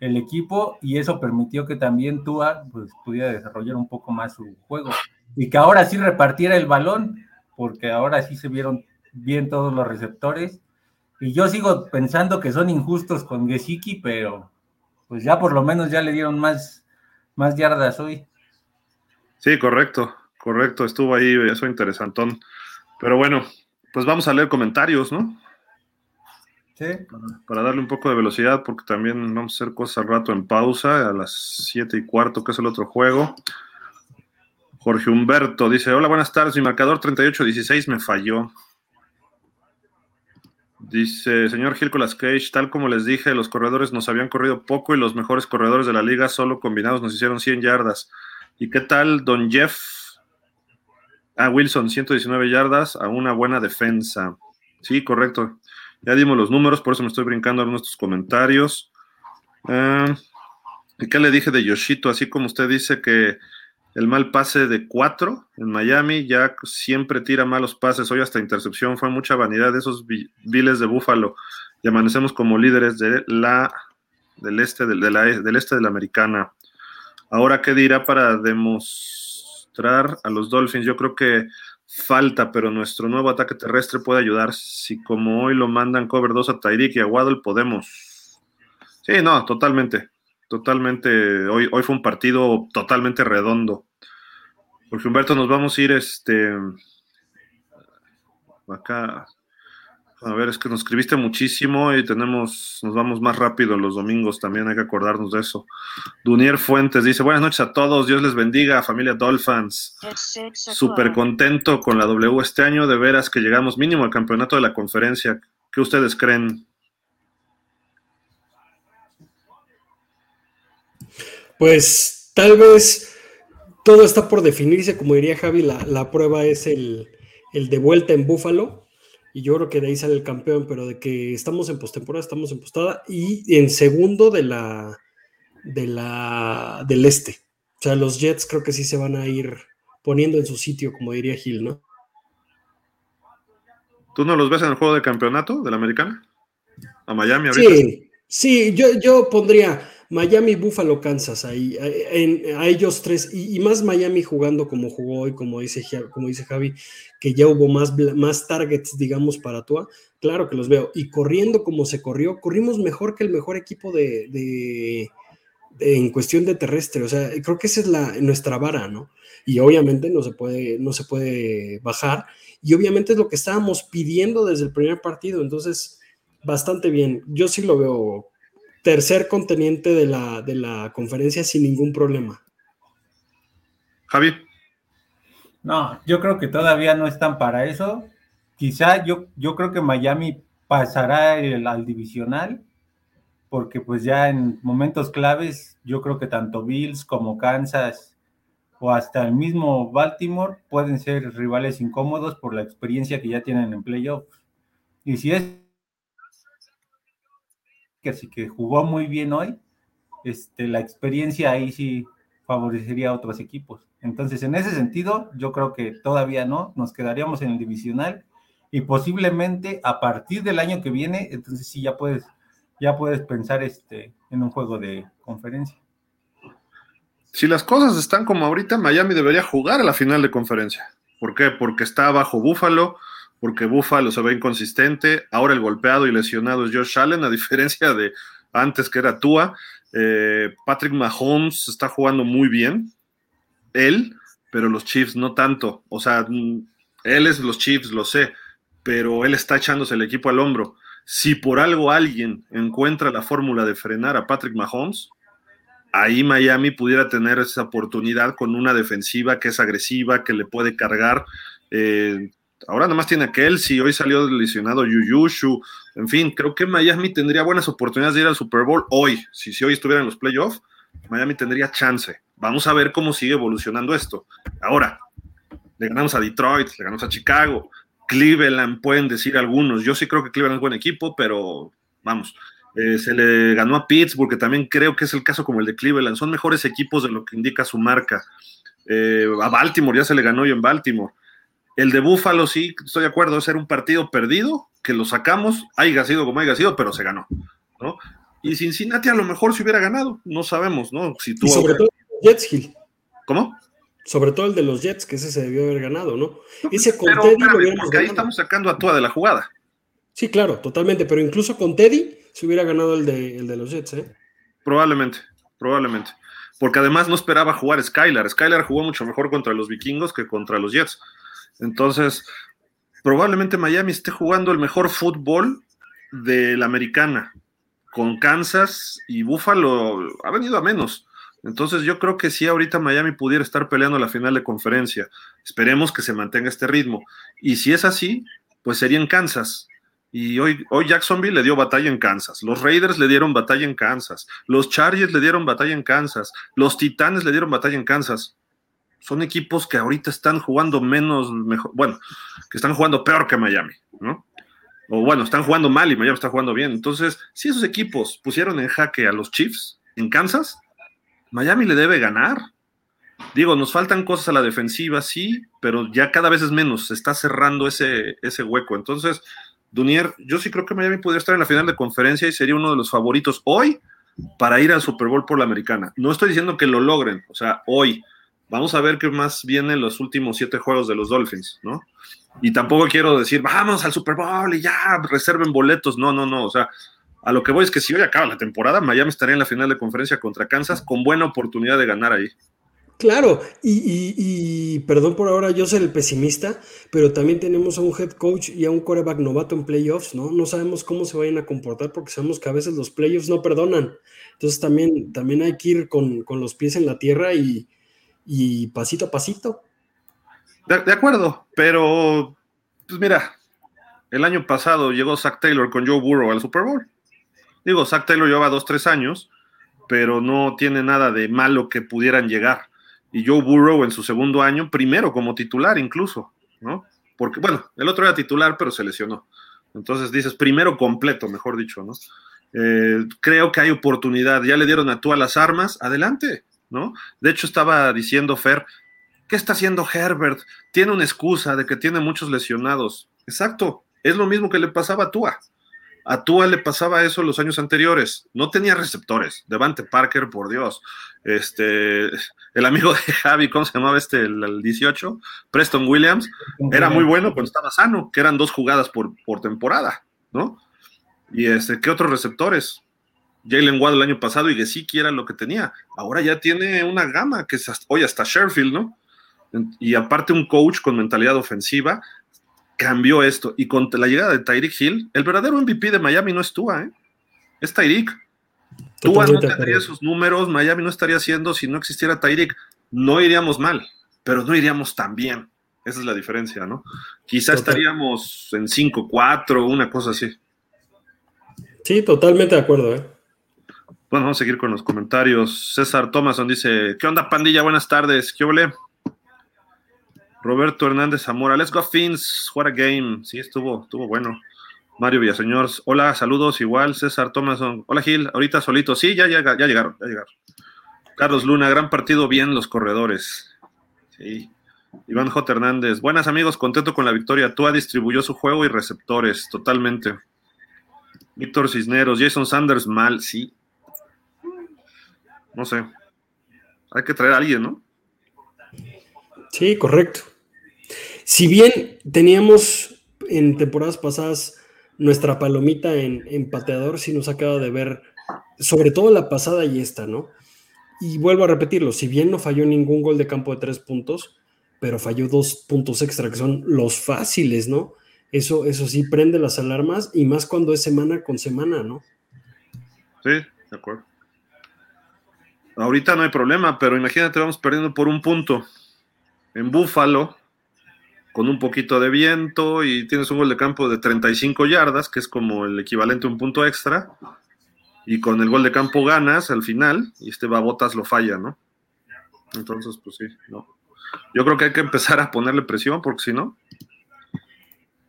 el equipo y eso permitió que también Tua pues, pudiera desarrollar un poco más su juego y que ahora sí repartiera el balón, porque ahora sí se vieron bien todos los receptores. Y yo sigo pensando que son injustos con Gesicki, pero pues ya por lo menos ya le dieron más, más yardas hoy. Sí, correcto, correcto, estuvo ahí, eso interesantón. Pero bueno, pues vamos a leer comentarios, ¿no? Sí. Para, darle un poco de velocidad, porque también vamos a hacer cosas al rato en pausa, a las siete y cuarto, que es el otro juego. Jorge Humberto dice: Hola, buenas tardes. Mi marcador 38-16 me falló. Dice, señor Gilcolas Cage, tal como les dije, los corredores nos habían corrido poco y los mejores corredores de la liga solo combinados nos hicieron 100 yardas. ¿Y qué tal, don Jeff? Ah, Wilson, 119 yardas a una buena defensa. Sí, correcto. Ya dimos los números, por eso me estoy brincando a nuestros comentarios. Ah, ¿Y qué le dije de Yoshito? Así como usted dice que el mal pase de cuatro en Miami, ya siempre tira malos pases, hoy hasta intercepción, fue mucha vanidad de esos viles de Búfalo y amanecemos como líderes de la, del, este, de la, del este de la americana. Ahora, ¿qué dirá para demostrar a los Dolphins? Yo creo que falta, pero nuestro nuevo ataque terrestre puede ayudar. Si como hoy lo mandan cover 2 a Tyreek y a Waddle, podemos. Sí, no, totalmente. Totalmente. Hoy, hoy fue un partido totalmente redondo. Porque Humberto, nos vamos a ir este acá. A ver, es que nos escribiste muchísimo y tenemos, nos vamos más rápido los domingos también, hay que acordarnos de eso. Dunier Fuentes dice, buenas noches a todos, Dios les bendiga, familia Dolphins. Súper contento con la W este año, de veras que llegamos mínimo al campeonato de la conferencia. ¿Qué ustedes creen? Pues tal vez todo está por definirse, como diría Javi, la, prueba es el, de vuelta en Búfalo, y yo creo que de ahí sale el campeón, pero de que estamos en postemporada, estamos en postada, y en segundo de la, de la, del este. O sea, los Jets creo que sí se van a ir poniendo en su sitio, como diría Gil, ¿no? ¿Tú no los ves en el juego de campeonato de la americana? ¿A Miami ahorita? Sí, sí, yo, yo pondría Miami, Buffalo, Kansas, ahí, a, ellos tres, y, más Miami jugando como jugó hoy, como dice, como dice Javi, que ya hubo más, más targets, digamos, para Tua, claro que los veo, y corriendo como se corrió, corrimos mejor que el mejor equipo de, en cuestión de terrestre, o sea, creo que esa es la, nuestra vara, ¿no? Y obviamente no se puede, no se puede bajar, y obviamente es lo que estábamos pidiendo desde el primer partido, entonces, bastante bien, yo sí lo veo tercer conteniente de la, de la conferencia sin ningún problema. Javi. No, yo creo que todavía no están para eso. Quizá yo, yo creo que Miami pasará el, al divisional, porque pues ya en momentos claves, yo creo que tanto Bills como Kansas o hasta el mismo Baltimore pueden ser rivales incómodos por la experiencia que ya tienen en playoffs. Y si es así que jugó muy bien hoy, este, la experiencia ahí sí favorecería a otros equipos. Entonces, en ese sentido, yo creo que todavía no, nos quedaríamos en el divisional y posiblemente a partir del año que viene, entonces sí ya puedes, ya puedes pensar este, en un juego de conferencia. Si las cosas están como ahorita, Miami debería jugar a la final de conferencia. ¿Por qué? Porque está bajo Búfalo, porque Buffalo se ve inconsistente. Ahora el golpeado y lesionado es Josh Allen, a <laughs> diferencia de antes que era Tua. Eh, Patrick Mahomes está jugando muy bien, él, pero los Chiefs no tanto. O sea, él es los Chiefs, lo sé, pero él está echándose el equipo al hombro. Si por algo alguien encuentra la fórmula de frenar a Patrick Mahomes, ahí Miami pudiera tener esa oportunidad con una defensiva que es agresiva, que le puede cargar. Eh, Ahora nada más tiene a Kelsey, hoy salió lesionado Yuyushu. En fin, creo que Miami tendría buenas oportunidades de ir al Super Bowl hoy. Si, si hoy estuviera en los playoffs, Miami tendría chance. Vamos a ver cómo sigue evolucionando esto. Ahora, le ganamos a Detroit, le ganamos a Chicago, Cleveland, pueden decir algunos. Yo sí creo que Cleveland es buen equipo, pero vamos, eh, se le ganó a Pittsburgh, que también creo que es el caso como el de Cleveland. Son mejores equipos de lo que indica su marca. Eh, a Baltimore ya se le ganó hoy en Baltimore. El de Buffalo, sí, estoy de acuerdo, es era un partido perdido, que lo sacamos, haya sido como haya sido, pero se ganó, ¿no? Y Cincinnati a lo mejor se hubiera ganado, no sabemos, ¿no? Si tú, y sobre todo Jets, Hill. ¿Cómo? Sobre todo el de los Jets, que ese se debió haber ganado, ¿no? Ese con Teddy porque ahí estamos sacando a Tua de la jugada. Sí, claro, totalmente, pero incluso con Teddy se hubiera ganado el de, el de los Jets, ¿eh? Probablemente, probablemente. Porque además no esperaba jugar Skylar. Skylar jugó mucho mejor contra los vikingos que contra los Jets. Entonces, probablemente Miami esté jugando el mejor fútbol de la americana. Con Kansas y Buffalo ha venido a menos. Entonces yo creo que sí, ahorita Miami pudiera estar peleando la final de conferencia. Esperemos que se mantenga este ritmo. Y si es así, pues sería en Kansas. Y hoy, hoy Jacksonville le dio batalla en Kansas. Los Raiders le dieron batalla en Kansas. Los Chargers le dieron batalla en Kansas. Los Titanes le dieron batalla en Kansas son equipos que ahorita están jugando menos, mejor, bueno, que están jugando peor que Miami, ¿no? O bueno, están jugando mal y Miami está jugando bien. Entonces, si esos equipos pusieron en jaque a los Chiefs en Kansas, Miami le debe ganar. Digo, nos faltan cosas a la defensiva, sí, pero ya cada vez es menos, se está cerrando ese, ese hueco. Entonces, Dunier, yo sí creo que Miami podría estar en la final de conferencia y sería uno de los favoritos hoy para ir al Super Bowl por la americana. No estoy diciendo que lo logren, o sea, hoy Vamos a ver qué más viene en los últimos siete juegos de los Dolphins, ¿no? Y tampoco quiero decir, vamos al Super Bowl y ya, reserven boletos. No, no, no. O sea, a lo que voy es que si hoy acaba la temporada, Miami estaría en la final de conferencia contra Kansas con buena oportunidad de ganar ahí. Claro, y, perdón por ahora, yo soy el pesimista, pero también tenemos a un head coach y a un quarterback novato en playoffs, ¿no? No sabemos cómo se vayan a comportar porque sabemos que a veces los playoffs no perdonan. Entonces también, también hay que ir con, con los pies en la tierra y, y pasito a pasito. De, acuerdo, pero pues mira, el año pasado llegó Zach Taylor con Joe Burrow al Super Bowl. Digo, Zach Taylor lleva dos, tres años, pero no tiene nada de malo que pudieran llegar. Y Joe Burrow en su segundo año, primero como titular incluso, ¿no? Porque, bueno, el otro era titular, pero se lesionó. Entonces dices, primero completo, mejor dicho, ¿no? Eh, creo que hay oportunidad. Ya le dieron a tú a las armas, adelante. ¿No? De hecho, estaba diciendo Fer, ¿qué está haciendo Herbert? Tiene una excusa de que tiene muchos lesionados. Exacto, es lo mismo que le pasaba a Tua. A Tua le pasaba eso los años anteriores. No tenía receptores. Devante Parker, por Dios. Este, el amigo de Javi, ¿cómo se llamaba este? El, 18, Preston Williams, era muy bueno cuando estaba sano, que eran dos jugadas por, por temporada, ¿no? Y este, ¿qué otros receptores? Jalen Waddle el año pasado y Gesicki era lo que tenía. Ahora ya tiene una gama que es hoy hasta Sherfield, ¿no? Y aparte un coach con mentalidad ofensiva cambió esto. Y con la llegada de Tyreek Hill, el verdadero MVP de Miami no es Tua, ¿eh? Es Tyreek. Tua no tendría esos números, Miami no estaría haciendo si no existiera Tyreek. No iríamos mal, pero no iríamos tan bien. Esa es la diferencia, ¿no? Quizá estaríamos en 5-4, una cosa así. Sí, totalmente de acuerdo, ¿eh? Bueno, vamos a seguir con los comentarios. César Thomason dice: ¿Qué onda, pandilla? Buenas tardes. ¿Qué ole? Roberto Hernández Zamora, let's go Fins, what a game. Sí, estuvo, estuvo bueno. Mario Villaseñor, hola, saludos, igual. César Thomason, hola Gil, ahorita solito. Sí, ya, ya, ya llegaron, ya llegaron. Carlos Luna, gran partido, bien los corredores. Sí. Iván J. Hernández, buenas amigos, contento con la victoria. Tua distribuyó su juego y receptores, totalmente. Víctor Cisneros, Jason Sanders, mal, sí, no sé. Hay que traer a alguien, ¿no? Sí, correcto. Si bien teníamos en temporadas pasadas nuestra palomita en, en pateador, sí nos acaba de ver, sobre todo la pasada y esta, ¿no? Y vuelvo a repetirlo, si bien no falló ningún gol de campo de tres puntos, pero falló dos puntos extra, que son los fáciles, ¿no? Eso, eso sí prende las alarmas y más cuando es semana con semana, ¿no? Sí, de acuerdo. Ahorita no hay problema, pero imagínate, vamos perdiendo por un punto en Búfalo, con un poquito de viento y tienes un gol de campo de 35 yardas, que es como el equivalente a un punto extra, y con el gol de campo ganas al final, y este Babotas lo falla, ¿no? Entonces, pues sí, no. Yo creo que hay que empezar a ponerle presión, porque si no.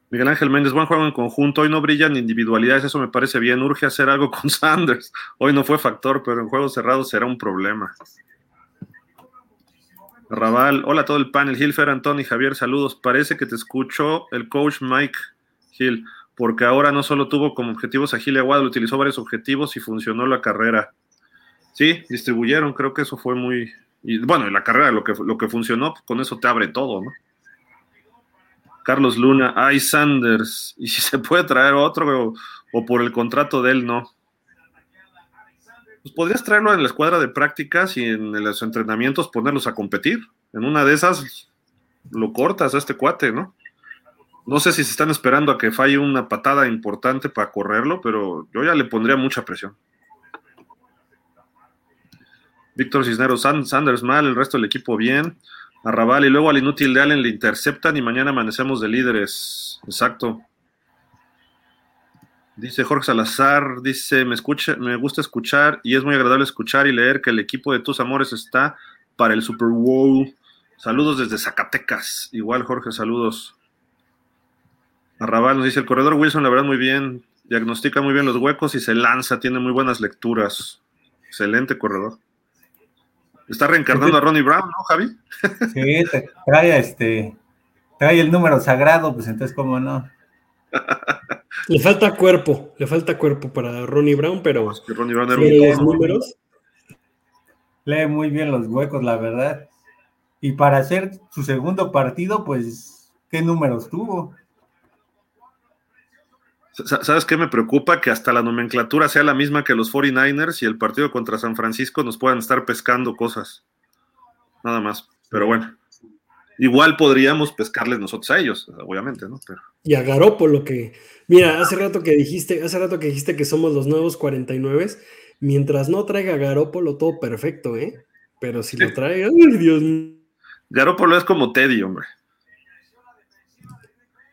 Miguel Ángel Méndez, buen juego en conjunto. Hoy no brillan individualidades, eso me parece bien. Urge hacer algo con <laughs> Sanders. Hoy no fue factor, pero en juegos cerrados será un problema. Raval, hola a todo el panel. Gil, Fer, Antoni, Javier, saludos. Parece que te escuchó el coach Mike Gil, porque ahora no solo tuvo como objetivos a Gil y Aguado, utilizó varios objetivos y funcionó la carrera. Sí, distribuyeron, creo que eso fue muy. Y bueno, la carrera, lo que, lo que funcionó, con eso te abre todo, ¿no? Carlos Luna, ay Sanders, y si se puede traer otro o, o por el contrato de él, no pues podrías traerlo en la escuadra de prácticas y en los entrenamientos ponerlos a competir. En una de esas lo cortas a este cuate, ¿no? No sé si se están esperando a que falle una patada importante para correrlo, pero yo ya le pondría mucha presión. Víctor Cisneros, Sanders mal, el resto del equipo bien. Arrabal y luego al inútil de Allen le interceptan y mañana amanecemos de líderes. Exacto. Dice Jorge Salazar, dice, me, escucha, me gusta escuchar y es muy agradable escuchar y leer que el equipo de tus amores está para el Super Bowl. Saludos desde Zacatecas. Igual, Jorge, saludos. Arrabal nos dice, el corredor Wilson, la verdad, muy bien. Diagnostica muy bien los huecos y se lanza, tiene muy buenas lecturas. Excelente corredor. Está reencarnando a Ronnie Brown, ¿no, Javi? Sí, trae este, trae el número sagrado, pues entonces, ¿cómo no? Le falta cuerpo, le falta cuerpo para Ronnie Brown, pero Ronnie Brown era los números. Lee muy bien los huecos, la verdad. Y para hacer su segundo partido, pues, ¿qué números tuvo? ¿Sabes qué me preocupa? Que hasta la nomenclatura sea la misma que los 49ers y el partido contra San Francisco nos puedan estar pescando cosas. Nada más. Pero bueno. Igual podríamos pescarles nosotros a ellos, obviamente, ¿no? Y a Garópolo que, mira, hace rato que dijiste, hace rato que dijiste que somos los nuevos 49, mientras no traiga Garópolo, todo perfecto, ¿eh? Pero si lo trae, ¡ay, Dios mío! Garópolo es como Teddy, hombre.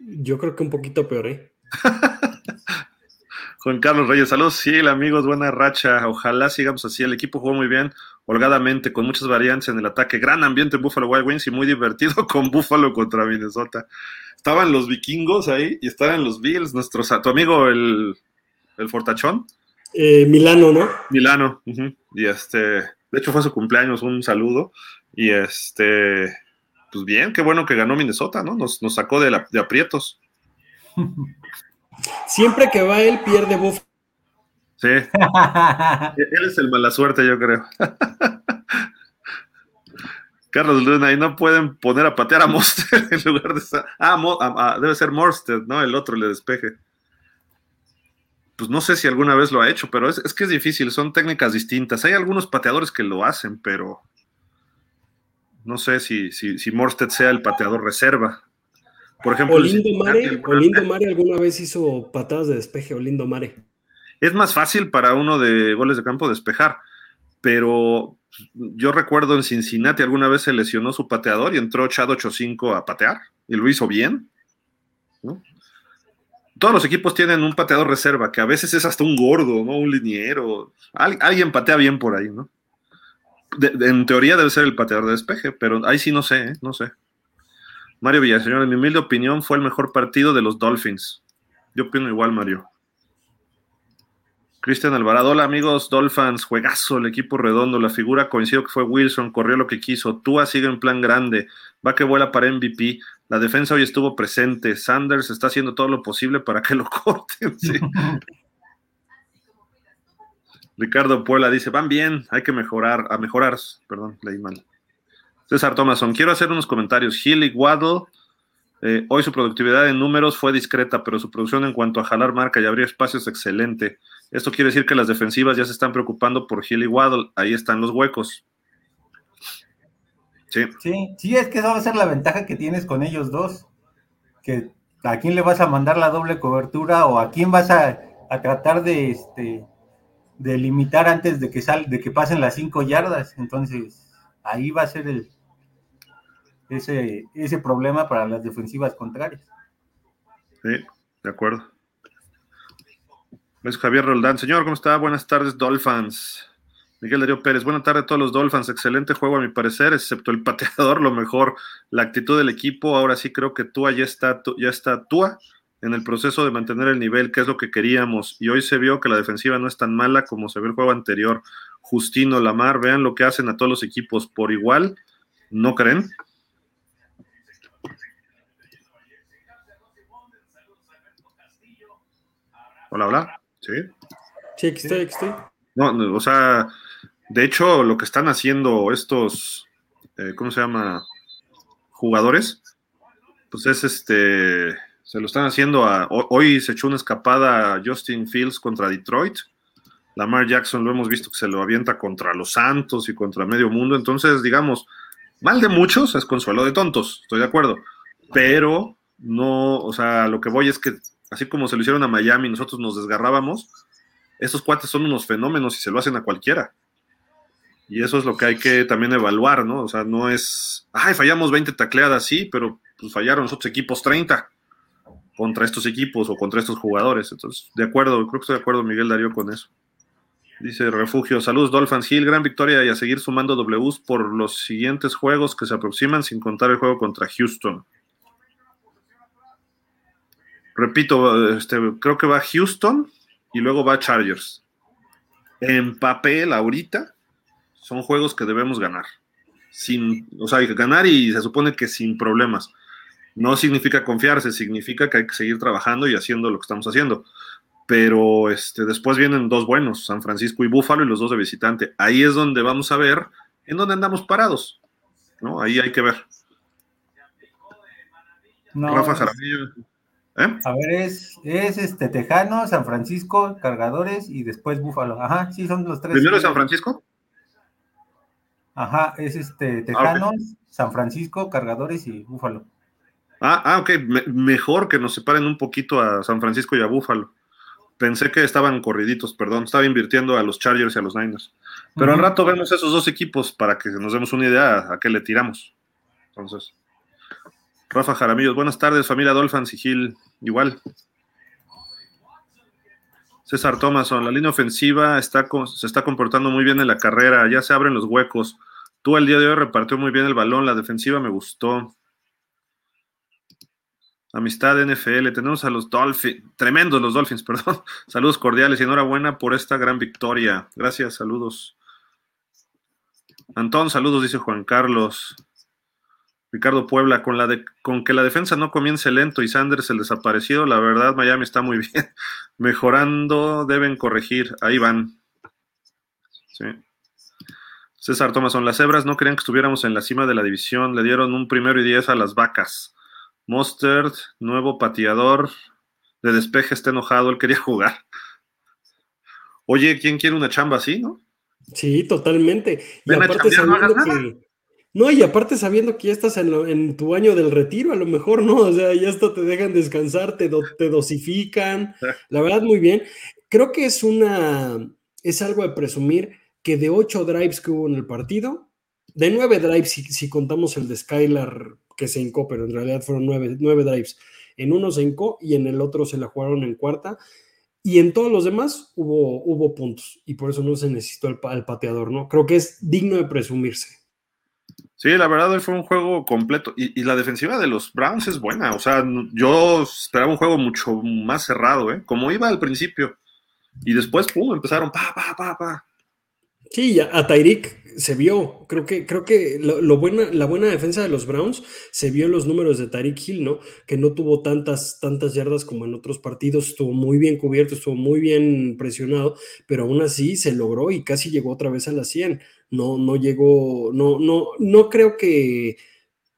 Yo creo que un poquito peor, ¿eh? <laughs> Juan Carlos Reyes, saludos, sí, amigos, buena racha. Ojalá sigamos así. El equipo jugó muy bien, holgadamente, con muchas variantes en el ataque. Gran ambiente en Buffalo Wild Wings y muy divertido <laughs> con Buffalo contra Minnesota. Estaban los vikingos ahí y estaban los Bills, nuestro, tu amigo el, el Fortachón. Eh, Milano, ¿no? Milano, y este, de hecho fue su cumpleaños, un saludo. Y este, pues bien, qué bueno que ganó Minnesota, ¿no? Nos, nos sacó de, la, de aprietos. <laughs> Siempre que va él, pierde buff. Sí. <laughs> él es el mala suerte, yo creo. <laughs> Carlos Luna, y no pueden poner a patear a Monster <laughs> en lugar de. Ah, debe ser Monster, ¿no? El otro le despeje. Pues no sé si alguna vez lo ha hecho, pero es, que es difícil, son técnicas distintas. Hay algunos pateadores que lo hacen, pero no sé si, si, si Morsted sea el pateador reserva. Por ejemplo, Olindo Mare, Olindo Mare alguna vez hizo patadas de despeje, Olindo Mare. Es más fácil para uno de goles de campo despejar, pero yo recuerdo en Cincinnati alguna vez se lesionó su pateador y entró Chad 8-5 a patear y lo hizo bien. Todos los equipos tienen un pateador reserva, que a veces es hasta un gordo, ¿no? Un liniero. alguien patea bien por ahí, ¿no? en teoría debe ser el pateador de despeje, pero ahí sí no sé, ¿eh? no sé. Mario Villaseñor, en mi humilde opinión, fue el mejor partido de los Dolphins. Yo opino igual, Mario. Cristian Alvarado, hola amigos Dolphins, juegazo, el equipo redondo, la figura coincido que fue Wilson, corrió lo que quiso, Tua sigue en plan grande, va que vuela para MVP, la defensa hoy estuvo presente, Sanders está haciendo todo lo posible para que lo <laughs> corten. <laughs> Ricardo Puebla dice, van bien, hay que mejorar, a mejorar, perdón, leí mal. César Thomason, quiero hacer unos comentarios. Hill y Waddle, eh, hoy su productividad en números fue discreta, pero su producción en cuanto a jalar marca y abrir espacios es excelente. Esto quiere decir que las defensivas ya se están preocupando por Hill y Waddle. Ahí están los huecos. Sí. sí. Sí, es que esa va a ser la ventaja que tienes con ellos dos. Que a quién le vas a mandar la doble cobertura o a quién vas a, tratar de, este, de limitar antes de que, sal, de que pasen las cinco yardas. Entonces, ahí va a ser el, ese, ese problema para las defensivas contrarias. Sí, de acuerdo. Es Javier Roldán. Señor, ¿cómo está? Buenas tardes, Dolphins. Miguel Darío Pérez, buenas tardes a todos los Dolphins. Excelente juego, a mi parecer, excepto el pateador, lo mejor. La actitud del equipo, ahora sí creo que Tua ya está, ya está Tua, en el proceso de mantener el nivel, que es lo que queríamos. Y hoy se vio que la defensiva no es tan mala como se vio el juego anterior. Justino, Lamar, vean lo que hacen a todos los equipos por igual. ¿No creen? Hola, hola. Sí. Sí, aquí estoy, aquí estoy. No, no, o sea, de hecho, lo que están haciendo estos, eh, ¿cómo se llama? Jugadores, pues es este, se lo están haciendo a, hoy se echó una escapada a Justin Fields contra Detroit. Lamar Jackson lo hemos visto que se lo avienta contra los Santos y contra medio mundo. Entonces, digamos, mal de muchos es consuelo de tontos, estoy de acuerdo. Pero no, o sea, lo que voy es que así como se lo hicieron a Miami, nosotros nos desgarrábamos, estos cuates son unos fenómenos y se lo hacen a cualquiera. Y eso es lo que hay que también evaluar, ¿no? O sea, no es, ay, fallamos 20 tacleadas, sí, pero pues fallaron los otros equipos 30 contra estos equipos o contra estos jugadores. Entonces, de acuerdo, creo que estoy de acuerdo, Miguel Darío, con eso. Dice Refugio, saludos Dolphins Hill, gran victoria y a seguir sumando Ws por los siguientes juegos que se aproximan sin contar el juego contra Houston. Repito, este, creo que va Houston y luego va Chargers. En papel, ahorita, son juegos que debemos ganar. Sin, o sea, hay que ganar y se supone que sin problemas. No significa confiarse, significa que hay que seguir trabajando y haciendo lo que estamos haciendo. Pero este, después vienen dos buenos, San Francisco y Búfalo y los dos de visitante. Ahí es donde vamos a ver en dónde andamos parados. ¿no? Ahí hay que ver. Rafa Jaramillo. ¿Eh? A ver, es, es este Tejano, San Francisco, Cargadores y después Búfalo. Ajá, sí, son los tres. ¿Primero San Francisco? Ajá, es este ah, Tejanos, San Francisco, Cargadores y Búfalo. Ah, ah ok, mejor que nos separen un poquito a San Francisco y a Búfalo. Pensé que estaban corriditos, perdón, estaba invirtiendo a los Chargers y a los Niners. Pero al rato vemos esos dos equipos para que nos demos una idea a qué le tiramos. Entonces. Rafa Jaramillos, buenas tardes, familia Dolphins y igual. César Thomason, la línea ofensiva está, se está comportando muy bien en la carrera, ya se abren los huecos. Tú el día de hoy repartió muy bien el balón, la defensiva me gustó. Amistad NFL, tenemos a los Dolphins, tremendos los Dolphins, <laughs> perdón. Saludos cordiales y enhorabuena por esta gran victoria. Gracias, saludos. Antón, saludos, dice Juan Carlos. Ricardo Puebla, con, la de, con que la defensa no comience lento y Sanders el desaparecido, la verdad Miami está muy <laughs> bien. Mejorando, deben corregir. Ahí van. Sí. César Thomason, las cebras no querían que estuviéramos en la cima de la división, le dieron un primero y diez a las vacas. Mustard, nuevo pateador de despeje, está enojado, él quería jugar. Oye, ¿quién quiere una chamba así, no? Sí, totalmente. Y aparte que, no, y aparte sabiendo que ya estás en, tu año del retiro, a lo mejor no, o sea, ya esto te dejan descansar, te, te dosifican, <laughs> la verdad muy bien. Creo que es una, es algo de presumir que de ocho drives que hubo en el partido, de nueve drives, si, contamos el de Skylar que se hincó, pero en realidad fueron nueve, nueve drives, en uno se hincó y en el otro se la jugaron en cuarta, y en todos los demás hubo, hubo puntos, y por eso no se necesitó el, el pateador, ¿no? Creo que es digno de presumirse. Sí, la verdad hoy fue un juego completo y, la defensiva de los Browns es buena. O sea, yo esperaba un juego mucho más cerrado, ¿eh? Como iba al principio. Y después, pum, empezaron pa, pa, pa, pa. Sí, a Tyreek se vio. Creo que, creo que lo, buena, la buena defensa de los Browns se vio en los números de Tyreek Hill, ¿no? Que no tuvo tantas, tantas yardas como en otros partidos. Estuvo muy bien cubierto, estuvo muy bien presionado, pero aún así se logró y casi llegó otra vez a la 100 no, no llegó, no, no, no creo que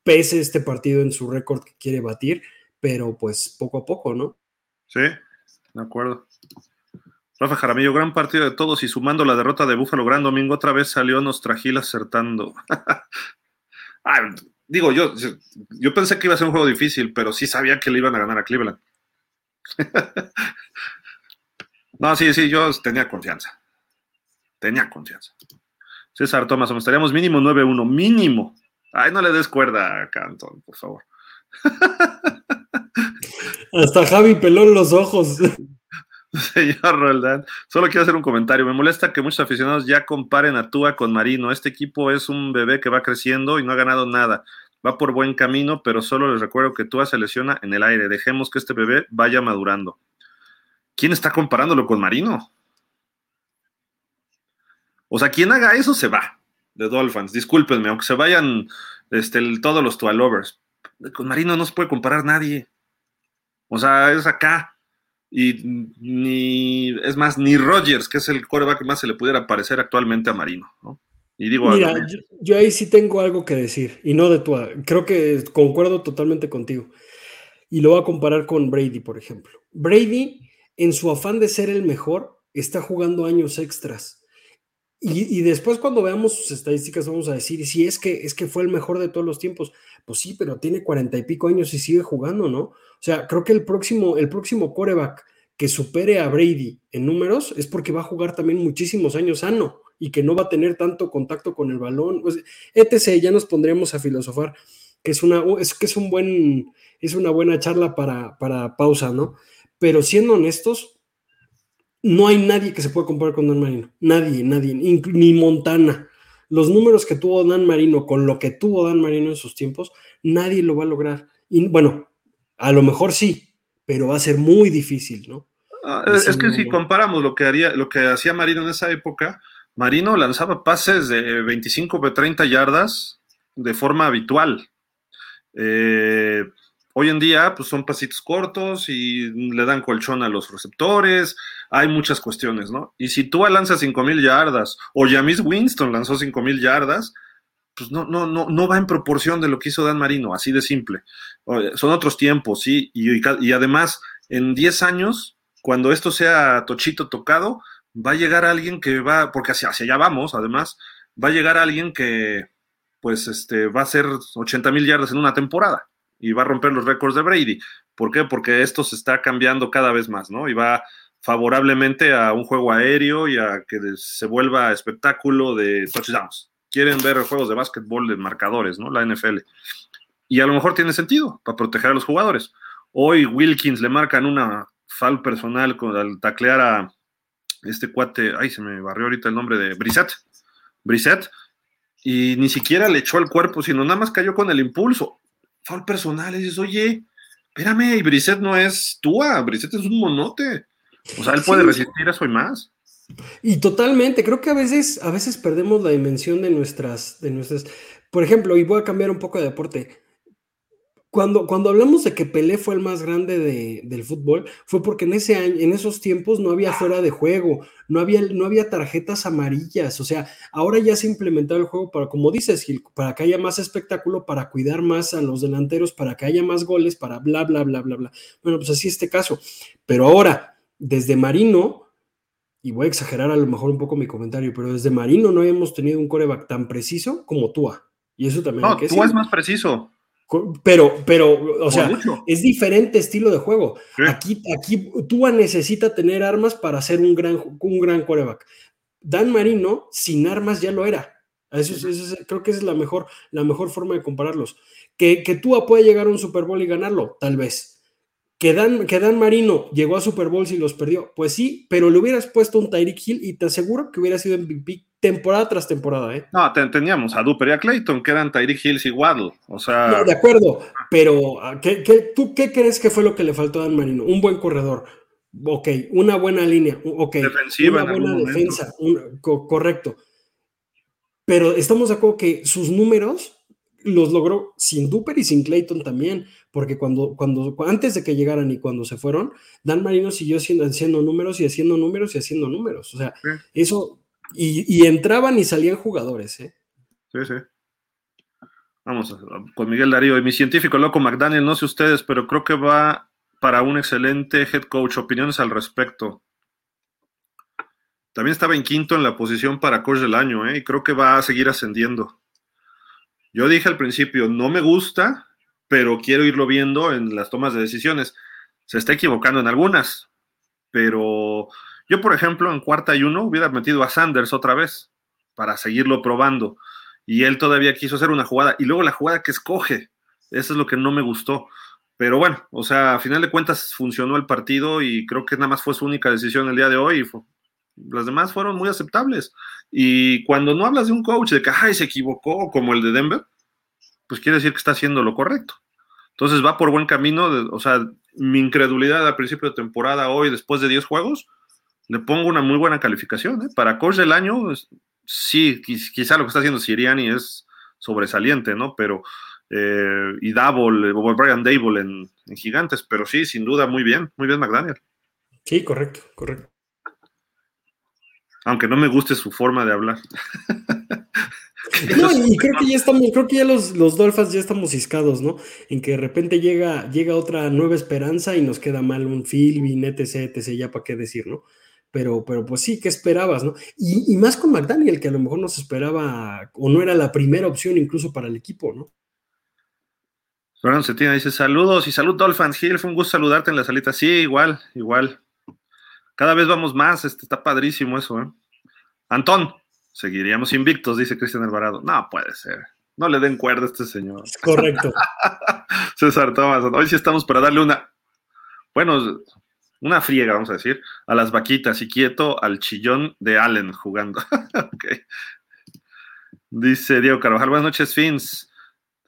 pese este partido en su récord que quiere batir, pero pues poco a poco, ¿no? Sí, de acuerdo. Rafa Jaramillo, gran partido de todos y sumando la derrota de Búfalo Gran Domingo, otra vez salió Nostragil acertando. <laughs> digo, yo, yo pensé que iba a ser un juego difícil, pero sí sabía que le iban a ganar a Cleveland. <laughs> no, sí, sí, yo tenía confianza. Tenía confianza. César Tomás, estaríamos mínimo 9-1, mínimo. Ay, no le des cuerda a Canton, por favor. <laughs> Hasta Javi peló los ojos. <laughs> Señor Roldán, solo quiero hacer un comentario. Me molesta que muchos aficionados ya comparen a Tua con Marino. Este equipo es un bebé que va creciendo y no ha ganado nada. va por buen camino, pero solo les recuerdo que Tua se lesiona en el aire. Dejemos que este bebé vaya madurando. ¿Quién está comparándolo con Marino? O sea, quien haga eso se va de Dolphins. Discúlpenme, aunque se vayan este, todos los Tua lovers. Con Marino no se puede comparar nadie. O sea, es acá. Y ni, es más, ni Rogers, que es el coreback que más se le pudiera parecer actualmente a Marino, ¿no? Y digo, Mira, yo, ahí sí tengo algo que decir, y no de tu. Creo que concuerdo totalmente contigo. Y lo voy a comparar con Brady, por ejemplo. Brady, en su afán de ser el mejor, está jugando años extras. Y, después cuando veamos sus estadísticas vamos a decir, si es que es que fue el mejor de todos los tiempos, pues sí, pero tiene cuarenta y pico años y sigue jugando, ¿no? O sea, creo que el próximo, el próximo coreback que supere a Brady en números es porque va a jugar también muchísimos años sano y que no va a tener tanto contacto con el balón. Etc. Ya nos pondremos a filosofar, que es una, es, que es un buen, es una buena charla para, para pausa, ¿no? Pero siendo honestos, no hay nadie que se pueda comparar con Dan Marino. Nadie, nadie, ni Montana. Los números que tuvo Dan Marino con lo que tuvo Dan Marino en sus tiempos, nadie lo va a lograr. Y bueno, a lo mejor sí, pero va a ser muy difícil, ¿no? Ah, es, que si comparamos lo que haría, lo que hacía Marino en esa época, Marino lanzaba pases de 25 o 30 yardas de forma habitual. Eh, hoy en día, pues son pasitos cortos y le dan colchón a los receptores. Hay muchas cuestiones, ¿no? Y si tú lanzas 5000 yardas o Jamis Winston lanzó 5000 yardas, pues no, no, no, no va en proporción de lo que hizo Dan Marino, así de simple. Son otros tiempos, sí, y, además, en 10 años, cuando esto sea tochito tocado, va a llegar alguien que va, porque hacia, hacia allá vamos, además, va a llegar alguien que, pues, este, va a hacer 80 mil yardas en una temporada y va a romper los récords de Brady. ¿Por qué? Porque esto se está cambiando cada vez más, ¿no? Y va favorablemente a un juego aéreo y a que se vuelva espectáculo de touchdowns. Quieren ver juegos de básquetbol de marcadores, ¿no? La NFL. Y a lo mejor tiene sentido para proteger a los jugadores. Hoy Wilkins le marcan una foul personal al taclear a, este cuate, ay, se me barrió ahorita el nombre de Brisset, Brisset, y ni siquiera le echó al cuerpo, sino nada más cayó con el impulso. Foul personal, y dices, oye, espérame, y Brisset no es Tua, Brisset es un monote. O sea, él puede resistir eso y más. Y totalmente, creo que a veces, a veces perdemos la dimensión de nuestras, de nuestras, por ejemplo, y voy a cambiar un poco de deporte. Cuando, cuando hablamos de que Pelé fue el más grande del fútbol, fue porque en ese año, en esos tiempos no había fuera de juego, no había, no había tarjetas amarillas. O sea, ahora ya se ha implementado el juego para, como dices, Gil, para que haya más espectáculo, para cuidar más a los delanteros, para que haya más goles, para bla, bla, bla, bla, bla. Bueno, pues así este caso. Pero ahora, desde Marino, y voy a exagerar a lo mejor un poco mi comentario, pero desde Marino no habíamos tenido un coreback tan preciso como Tua. Y eso también. No, Tua es más preciso. Pero, pero, o sea, es diferente estilo de juego. Aquí, aquí Tua necesita tener armas para ser un gran, un gran coreback. Dan Marino, sin armas, ya lo era. Eso, creo que esa es la mejor, la mejor forma de compararlos. Que, que Tua puede llegar a un Super Bowl y ganarlo, tal vez. Que Dan, que Dan Marino llegó a Super Bowl y los perdió, pues sí, pero le hubieras puesto un Tyreek Hill y te aseguro que hubiera sido MVP temporada tras temporada, ¿eh? No, teníamos a Duper y a Clayton, que eran Tyreek Hills y Waddle, o sea... de acuerdo, pero ah, ¿qué, tú qué crees que fue lo que le faltó a Dan Marino? Un buen corredor, ok, una buena línea, ok, Defensiva una buena defensa, correcto. Pero estamos de acuerdo que sus números los logró sin Duper y sin Clayton también, porque cuando, cuando, antes de que llegaran y cuando se fueron, Dan Marino siguió haciendo, haciendo números y haciendo números y haciendo números. O sea, eso, y, entraban y salían jugadores, ¿eh? Sí, sí. Vamos, con Miguel Darío y mi científico loco McDaniel, no sé ustedes, pero creo que va para un excelente head coach. Opiniones al respecto. También estaba en quinto en la posición para coach del año, ¿eh? y creo que va a seguir ascendiendo. Yo dije al principio, no me gusta, pero quiero irlo viendo en las tomas de decisiones. Se está equivocando en algunas, pero yo, por ejemplo, en cuarta y uno hubiera metido a Sanders otra vez para seguirlo probando. Y él todavía quiso hacer una jugada. Y luego la jugada que escoge. Eso es lo que no me gustó. Pero bueno, o sea, a final de cuentas funcionó el partido y creo que nada más fue su única decisión el día de hoy. las demás fueron muy aceptables. Y cuando no hablas de un coach de que, ay, se equivocó, como el de Denver, pues quiere decir que está haciendo lo correcto. Entonces va por buen camino, o sea, mi incredulidad al principio de temporada, hoy, después de 10 juegos, le pongo una muy buena calificación. ¿eh? Para coach del año, sí, quizá lo que está haciendo Siriani es sobresaliente, ¿no? Pero, eh, y Double, o Brian Dable en, en, Gigantes, pero sí, sin duda, muy bien, muy bien McDaniel. Sí, correcto, correcto. Aunque no me guste su forma de hablar. <laughs> No, y creo que ya estamos, creo que ya los, los Dolphins ya estamos ciscados, ¿no? En que de repente llega, llega otra nueva esperanza y nos queda mal un Philbin, etc, etc, ya para qué decir, ¿no? Pero, pero pues sí, ¿qué esperabas, no? Y, y, más con McDaniel, que a lo mejor no se esperaba, o no era la primera opción incluso para el equipo, ¿no? Fernando Cetina dice, saludos y salud Dolphins Hill, fue un gusto saludarte en la salita. Sí, igual, igual. Cada vez vamos más, este, está padrísimo eso, ¿eh? Antón, seguiríamos invictos, dice Cristian Alvarado. No puede ser. No le den cuerda a este señor. correcto. <laughs> César Tomás, hoy sí estamos para darle una, bueno, una friega, vamos a decir, a las vaquitas y quieto al chillón de Allen jugando. <laughs> Dice Diego Carvajal, buenas noches, Fins.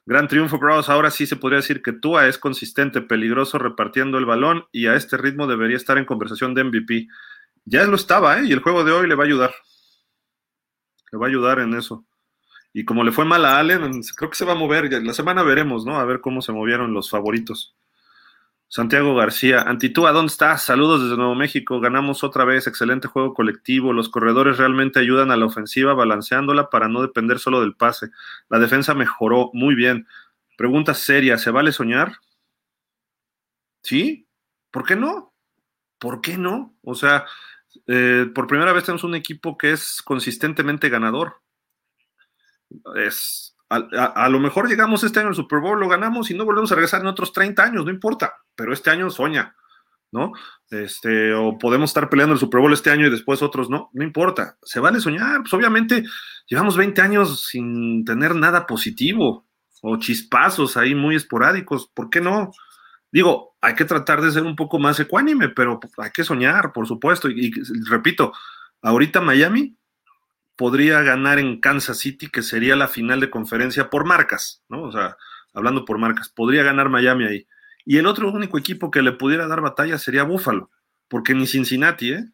Gran triunfo, Bros. Ahora sí se podría decir que Tua es consistente, peligroso repartiendo el balón y a este ritmo debería estar en conversación de MVP. Ya lo estaba, ¿eh? Y el juego de hoy le va a ayudar. Le va a ayudar en eso. Y como le fue mal a Allen, creo que se va a mover. La semana veremos, ¿no? A ver cómo se movieron los favoritos. Santiago García, Antitúa, ¿dónde estás? Saludos desde Nuevo México. Ganamos otra vez. Excelente juego colectivo. Los corredores realmente ayudan a la ofensiva balanceándola para no depender solo del pase. La defensa mejoró muy bien. Pregunta seria: ¿se vale soñar? ¿Sí? ¿Por qué no? ¿Por qué no? O sea, eh, por primera vez tenemos un equipo que es consistentemente ganador. Es a, lo mejor llegamos este año al Super Bowl, lo ganamos y no volvemos a regresar en otros 30 años, no importa, pero este año soña, ¿no? Este, o podemos estar peleando el Super Bowl este año y después otros no, no importa, se vale soñar, pues obviamente llevamos 20 años sin tener nada positivo o chispazos ahí muy esporádicos, ¿por qué no? Digo, hay que tratar de ser un poco más ecuánime, pero hay que soñar, por supuesto, y repito, ahorita Miami podría ganar en Kansas City, que sería la final de conferencia por marcas, ¿no? O sea, hablando por marcas, podría ganar Miami ahí. Y el otro único equipo que le pudiera dar batalla sería Buffalo, porque ni Cincinnati, ¿eh?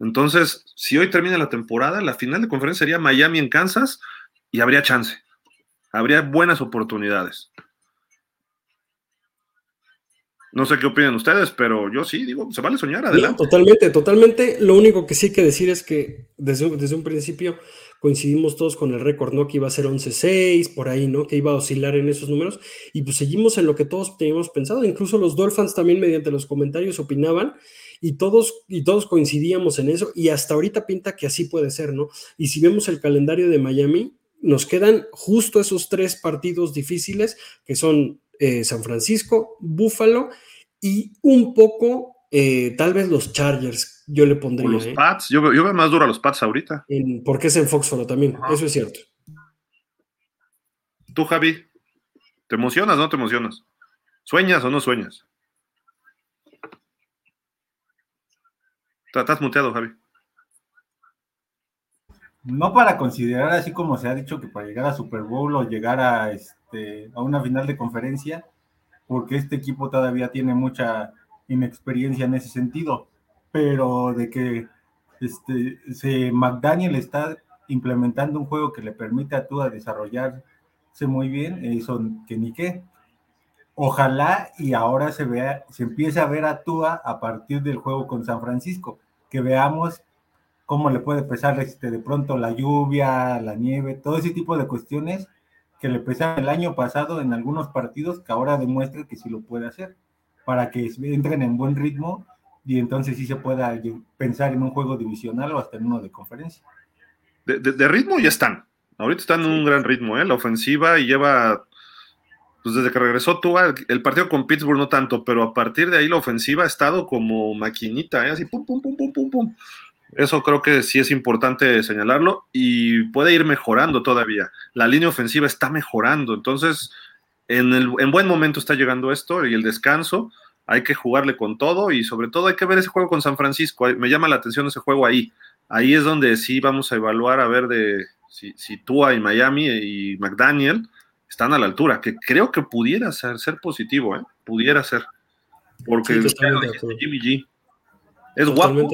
Entonces, si hoy termina la temporada, la final de conferencia sería Miami en Kansas y habría chance. Habría buenas oportunidades. No sé qué opinan ustedes, pero yo sí, digo, se vale soñar, adelante. totalmente, totalmente. Lo único que sí hay que decir es que desde, desde un principio coincidimos todos con el récord, ¿no? Que iba a ser 11-6, por ahí, ¿no? Que iba a oscilar en esos números. Y pues seguimos en lo que todos teníamos pensado. Incluso los Dolphins también mediante los comentarios opinaban y todos, y todos coincidíamos en eso. Y hasta ahorita pinta que así puede ser, ¿no? Y si vemos el calendario de Miami, nos quedan justo esos tres partidos difíciles que son eh, San Francisco, Buffalo y un poco, eh, tal vez los Chargers, yo le pondría. los ¿eh? Pats, yo, veo más duro a los Pats ahorita. porque es en Foxborough también, eso es cierto. Tú, Javi, ¿te emocionas o no te emocionas? ¿Sueñas o no sueñas? Estás muteado, Javi. No para considerar así como se ha dicho que para llegar a Super Bowl o llegar a este a una final de conferencia, porque este equipo todavía tiene mucha inexperiencia en ese sentido, pero de que este, se, McDaniel está implementando un juego que le permite a Tua desarrollarse muy bien, eso que ni qué. Ojalá y ahora se vea, se empiece a ver a Tua a partir del juego con San Francisco, que veamos cómo le puede pesar este, de pronto la lluvia, la nieve, todo ese tipo de cuestiones que le pesaba el año pasado en algunos partidos, que ahora demuestra que sí lo puede hacer, para que entren en buen ritmo y entonces sí se pueda pensar en un juego divisional o hasta en uno de conferencia. De, ritmo ya están. Ahorita están en un gran ritmo, ¿eh? La ofensiva y lleva, pues desde que regresó tú, el partido con Pittsburgh no tanto, pero a partir de ahí la ofensiva ha estado como maquinita, ¿eh? Así, pum, pum, pum, pum, pum, pum. Eso creo que sí es importante señalarlo y puede ir mejorando todavía. La línea ofensiva está mejorando, entonces en, el, en buen momento está llegando esto y el descanso. Hay que jugarle con todo y sobre todo hay que ver ese juego con San Francisco. Me llama la atención ese juego ahí. Ahí es donde sí vamos a evaluar a ver de si, si Tua y Miami y McDaniel están a la altura, que creo que pudiera ser, ser positivo, ¿eh? Pudiera ser. Porque Jimmy G es guapo,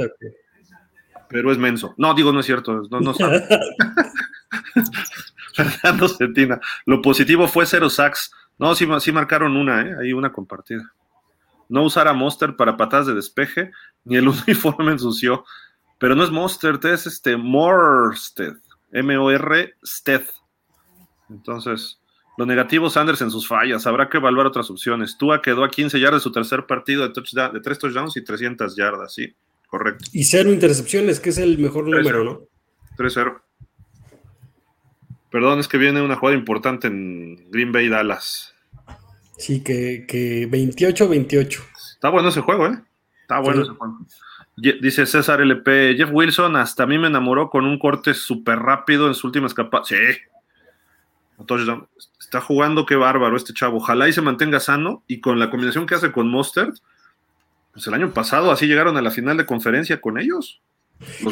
pero es menso. No, digo, no es cierto, no, no sabe. <laughs> Fernando Cetina. Lo positivo fue cero sacks. No, sí, sí marcaron una, ¿eh? Ahí una compartida. No usar a Monster para patadas de despeje, ni el <laughs> uniforme ensució. Pero no es Monster, es este Morsted. M-O-R Sted. Entonces, lo negativo, Sanders en sus fallas. Habrá que evaluar otras opciones. Tua quedó a 15 yardas de su tercer partido de, touchdown, de 3 touchdowns y 300 yardas, sí, correcto. Y cero intercepciones, que es el mejor número, ¿no? 3-0. Perdón, es que viene una jugada importante en Green Bay Dallas. Sí, que, que 28-28. Está bueno ese juego, ¿eh? Está bueno ese juego. Dice César LP, Jeff Wilson hasta a mí me enamoró con un corte súper rápido en su última escapada. Sí. está jugando, qué bárbaro este chavo. Ojalá y se mantenga sano y con la combinación que hace con Mustard, pues el año pasado así llegaron a la final de conferencia con ellos.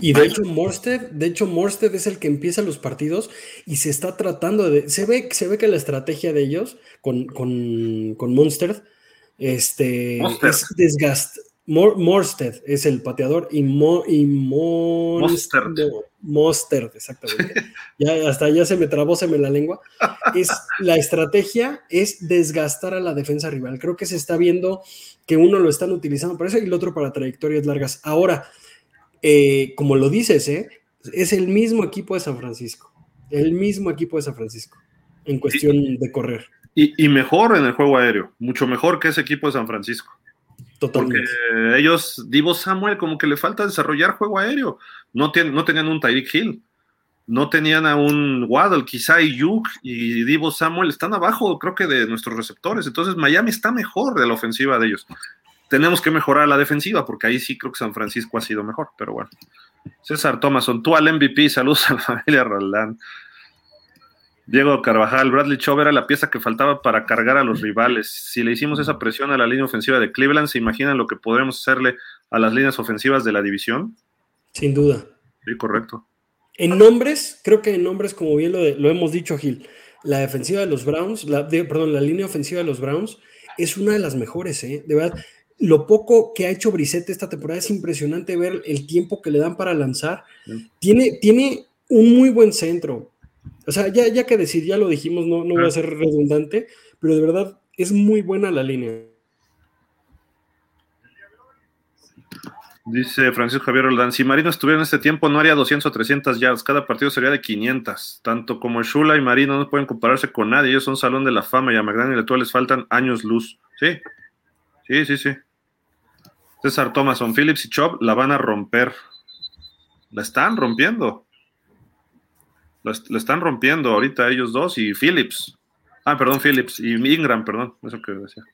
y de hecho, Morsted, de hecho, Morsted es el que empieza los partidos y se está tratando de. Se ve, se ve que la estrategia de ellos con, con, con Monster este, es desgaste. Morsted es el pateador y, Mo, y Mostert. exactamente. <laughs> ya, hasta ya se me trabó, se me la lengua. Es, la estrategia es desgastar a la defensa rival. Creo que se está viendo que uno lo están utilizando para eso y el otro para trayectorias largas. Ahora, eh, como lo dices, ¿eh? es el mismo equipo de San Francisco. El mismo equipo de San Francisco en cuestión de correr. Y, mejor en el juego aéreo, mucho mejor que ese equipo de San Francisco. Porque ellos, Divo Samuel, como que le falta desarrollar juego aéreo. No, no tenían un Tyreek Hill, no tenían a un Waddle, quizá Yuk y Divo Samuel están abajo, creo que de nuestros receptores. Entonces, Miami está mejor de la ofensiva de ellos. Tenemos que mejorar la defensiva, porque ahí sí creo que San Francisco ha sido mejor, pero bueno. César Thomason, tú al MVP, saludos a la familia Roland. Diego Carvajal, Bradley Chubb era la pieza que faltaba para cargar a los rivales. Si le hicimos esa presión a la línea ofensiva de Cleveland, ¿se imaginan lo que podremos hacerle a las líneas ofensivas de la división? Sin duda. Sí, correcto. En nombres, creo que en nombres, como bien lo, hemos dicho, Gil, la defensiva de los Browns, la, perdón, la línea ofensiva de los Browns es una de las mejores, ¿eh? De verdad, lo poco que ha hecho Brissette esta temporada es impresionante ver el tiempo que le dan para lanzar. Tiene, tiene un muy buen centro o sea, ya, ya que decir, ya lo dijimos, no, no voy a ser redundante, pero de verdad es muy buena la línea. Dice Francisco Javier Oldán, si Marino estuviera en este tiempo no haría 200 o 300 yards, cada partido sería de 500. Tanto como Shula y Marino no pueden compararse con nadie, ellos son salón de la fama y a McDaniel y a les faltan años luz. Sí, sí, sí, sí. César Thomason, Phillips y Chop la van a romper. La están rompiendo. Lo, están rompiendo ahorita ellos dos y Phillips. Ah, perdón, Phillips y Ingram, perdón, eso que decía.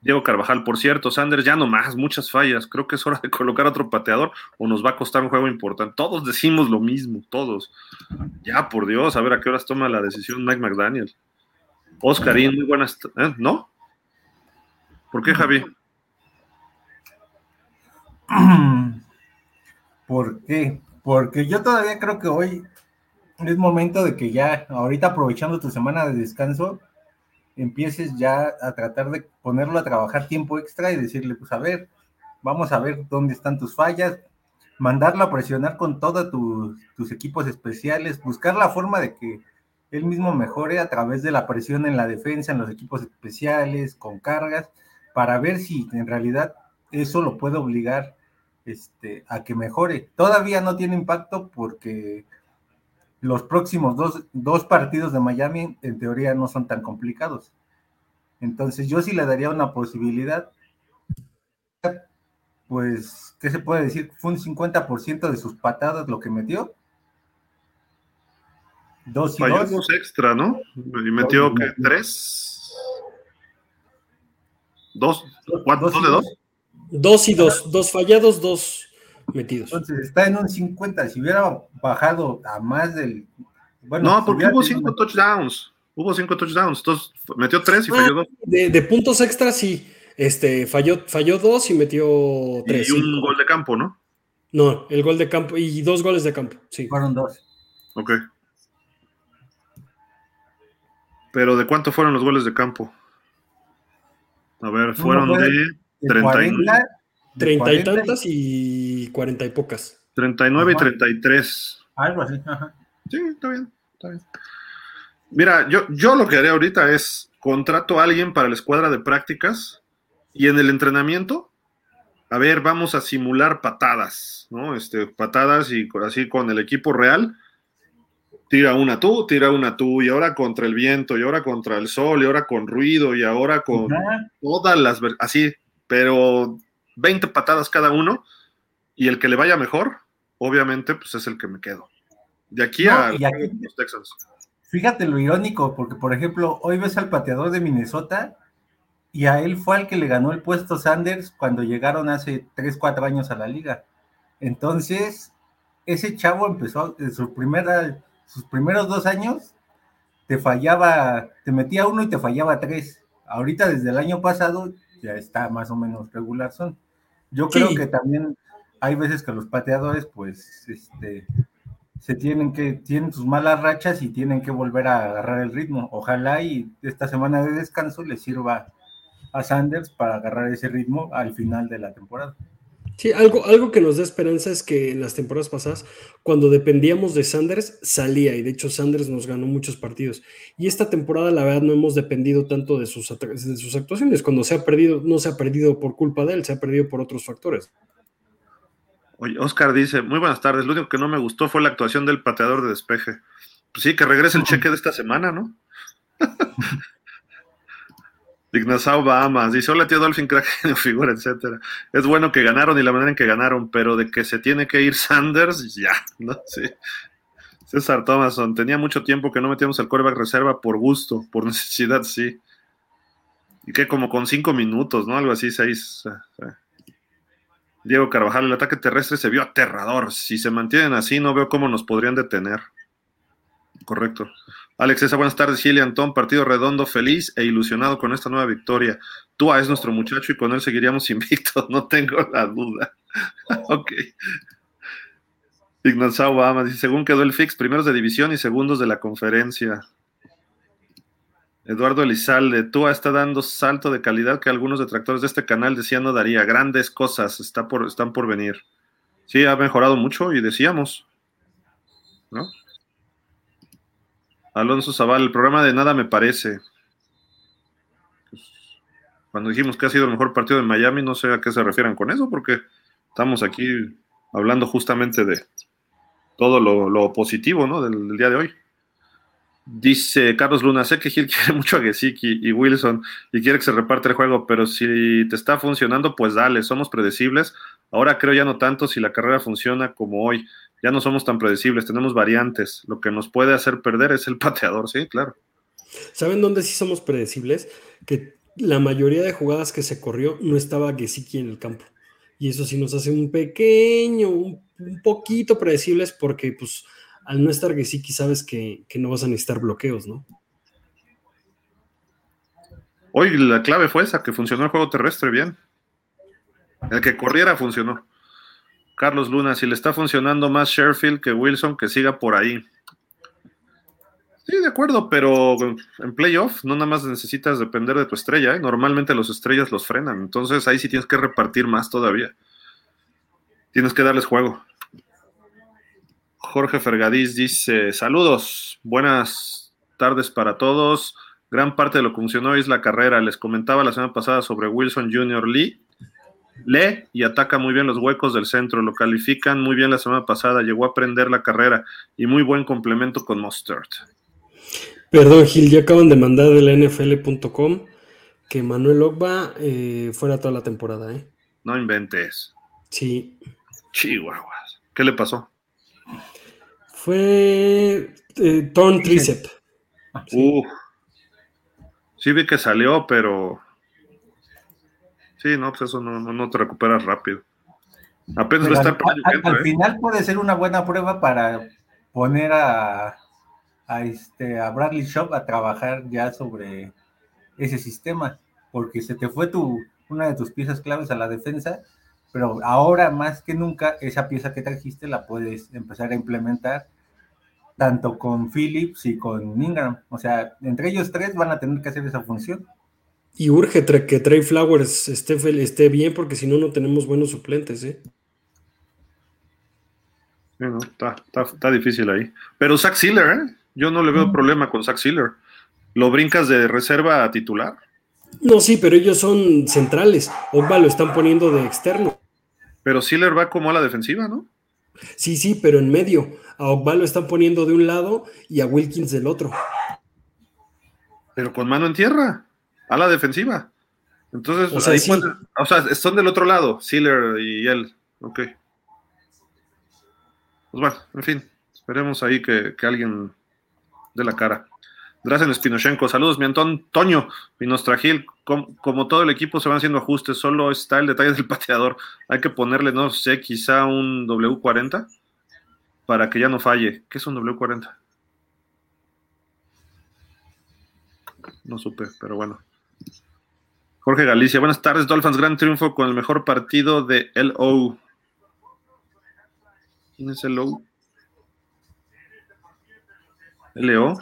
Diego Carvajal, por cierto, Sanders ya no más, muchas fallas. Creo que es hora de <laughs> colocar otro pateador o nos va a costar un juego importante. Todos decimos lo mismo, todos. Ya, por Dios, a ver a qué horas toma la decisión Mike McDaniel. Oscarín, muy buenas. ¿eh? ¿No? ¿Por qué, Javi? <clears throat> ¿Por qué? Porque yo todavía creo que hoy es momento de que ya, ahorita aprovechando tu semana de descanso, empieces ya a tratar de ponerlo a trabajar tiempo extra y decirle, pues a ver, vamos a ver dónde están tus fallas, mandarlo a presionar con todos tus equipos especiales, buscar la forma de que él mismo mejore a través de la presión en la defensa, en los equipos especiales, con cargas, para ver si en realidad eso lo puede obligar este, a que mejore. Todavía no tiene impacto porque los próximos dos, partidos de Miami en teoría no son tan complicados. Entonces yo sí le daría una posibilidad. Pues, ¿qué se puede decir? Fue un 50% de sus patadas lo que metió. Dos y dos. extra, ¿no? Y metió, ¿qué? ¿Tres? ¿Dos? ¿Cuántos? ¿Dos de dos? Dos y dos. Dos fallados, dos metidos. Entonces está en un 50. Si hubiera bajado a más del. Bueno, no, porque hubo cinco touchdowns. Hubo cinco touchdowns. Entonces metió tres y falló dos. De, puntos extras, sí. Este, falló, falló dos y metió tres. Y un gol de campo, ¿no? No, el gol de campo y dos goles de campo, sí. Fueron dos. Ok. Pero ¿de cuánto fueron los goles de campo? A ver, fueron de, 30, 30 y tantas y 40 y pocas. 39 y 33. Algo así, ajá. Sí, está bien, está bien. Mira, yo, yo lo que haré ahorita es contrato a alguien para la escuadra de prácticas y en el entrenamiento, a ver, vamos a simular patadas, ¿no? Este, patadas y así con el equipo real. Tira una tú, tira una tú, y ahora contra el viento, y ahora contra el sol, y ahora con ruido, y ahora con todas las, así, pero 20 patadas cada uno, y el que le vaya mejor, obviamente, pues es el que me quedo. De aquí a los Texans. Fíjate lo irónico, porque por ejemplo, hoy ves al pateador de Minnesota y a él fue al que le ganó el puesto Sanders cuando llegaron hace 3, 4 años a la liga. Entonces, ese chavo empezó en su primera, sus primeros dos años, te fallaba, te metía uno y te fallaba tres. Ahorita desde el año pasado ya está más o menos regular son. Yo creo que también hay veces que los pateadores, pues, este, se tienen que, tienen sus malas rachas y tienen que volver a agarrar el ritmo. Ojalá y esta semana de descanso le sirva a Sanders para agarrar ese ritmo al final de la temporada. Sí, algo, algo que nos da esperanza es que en las temporadas pasadas, cuando dependíamos de Sanders, salía y de hecho Sanders nos ganó muchos partidos. Y esta temporada, la verdad, no hemos dependido tanto de sus, de sus actuaciones. Cuando se ha perdido, no se ha perdido por culpa de él, se ha perdido por otros factores. Oye, Oscar dice, muy buenas tardes, lo único que no me gustó fue la actuación del pateador de despeje. Pues sí, que regrese el <laughs> cheque de esta semana, ¿no? Ignazao Bahamas, dice, hola tío Dolphin, crack, figura, etcétera. Es bueno que ganaron y la manera en que ganaron, pero de que se tiene que ir Sanders, ya, <laughs> ¿no? Sí. César Thomason, tenía mucho tiempo que no metíamos el coreback reserva por gusto, por <laughs> necesidad, sí. Y que como con cinco minutos, ¿no? Algo así, seis. Diego Carvajal, el ataque terrestre se vio aterrador. Si se mantienen así, no veo cómo nos podrían detener. Correcto. Alex, esa buenas tardes, Gil Antón, partido redondo, feliz e ilusionado con esta nueva victoria. Tua es nuestro muchacho y con él seguiríamos <laughs> invictos, no tengo la duda. <laughs> ok. Ignacio Obama dice, según quedó el fix, primeros de división y segundos de la conferencia. Eduardo Elizalde, Tua está dando salto de calidad que algunos detractores de este canal decían no daría. Grandes cosas está por, están por venir. Sí, ha mejorado mucho y decíamos. ¿No? Alonso Zaval, el programa de nada me parece. Cuando dijimos que ha sido el mejor partido de Miami, no sé a qué se refieran con eso, porque estamos aquí hablando justamente de todo lo, positivo ¿no? del día de hoy. Dice Carlos Luna, sé que Gil <laughs> quiere mucho a Gesicki y Wilson y quiere que se reparte el juego, pero si te está funcionando, pues dale, somos predecibles. Ahora creo ya no tanto si la carrera funciona como hoy. Ya no somos tan predecibles, tenemos variantes. Lo que nos puede hacer perder es el <laughs> pateador, sí, claro. ¿Saben dónde sí somos predecibles? Que la mayoría de jugadas que se corrió no estaba Gesicki en el campo. Y eso sí nos hace un pequeño, un, un poquito predecibles porque pues al no estar Gesicki sabes que, no vas a necesitar bloqueos, ¿no? Hoy la clave fue esa, que funcionó el juego terrestre bien. El que corriera funcionó. Carlos Luna, si le está funcionando más Sherfield que Wilson, que siga por ahí. Sí, de acuerdo, pero en playoff no nada más necesitas depender de tu estrella. ¿eh? Normalmente los estrellas los frenan, entonces ahí sí tienes que repartir más todavía. Tienes que darles juego. Jorge Fergadís dice, saludos, buenas tardes para todos. Gran parte de lo que funcionó es la carrera. Les comentaba la semana pasada sobre Wilson Jr. Lee. Lee y ataca muy bien los huecos del centro. Lo califican muy bien la semana pasada. Llegó a aprender la carrera y muy buen complemento con Mustard. Perdón, Gil, ya acaban de mandar del NFL.com que Manuel Ogba eh, fuera toda la temporada, ¿eh? No inventes. Sí. Chihuahuas. ¿Qué le pasó? Fue eh, Torn Tricep. Sí. sí vi que salió, pero sí, no, pues eso no, te recuperas rápido. Apenas lo está al, al, ¿eh? final puede ser una buena prueba para poner a, a, este, a Bradley Shop a trabajar ya sobre ese sistema, porque se te fue tu, una de tus piezas claves a la defensa pero ahora más que nunca esa pieza que trajiste la puedes empezar a implementar tanto con Phillips y con Ingram. O sea, entre ellos tres van a tener que hacer esa función. Y urge que Trey Flowers esté, esté bien, porque si no, no tenemos buenos suplentes, ¿eh? está, difícil ahí. Pero Zach Sealer, ¿eh? Yo no le veo problema con Zach Sealer. ¿Lo brincas de reserva a titular? No, sí, pero ellos son centrales. Ogba lo están poniendo de externo. Pero Sealer va como a la defensiva, ¿no? Sí, sí, pero en medio. A Ogba lo están poniendo de un lado y a Wilkins del otro. Pero con mano en tierra, a la defensiva. Entonces, o sea, son del otro lado, Sealer y él. Ok. Pues bueno, en fin, esperemos ahí que, alguien dé la cara. Drazen Spinoshenko, saludos, mi Antón Toño, Pinostragil, como, como todo el equipo se van haciendo ajustes, solo está el detalle del pateador. Hay que ponerle, no sé, quizá un W40 para que ya no falle. ¿Qué es un W40? No supe, pero bueno. Jorge Galicia, buenas tardes, Dolphins, gran triunfo con el mejor partido de LO. ¿Quién es el LO? ¿LO?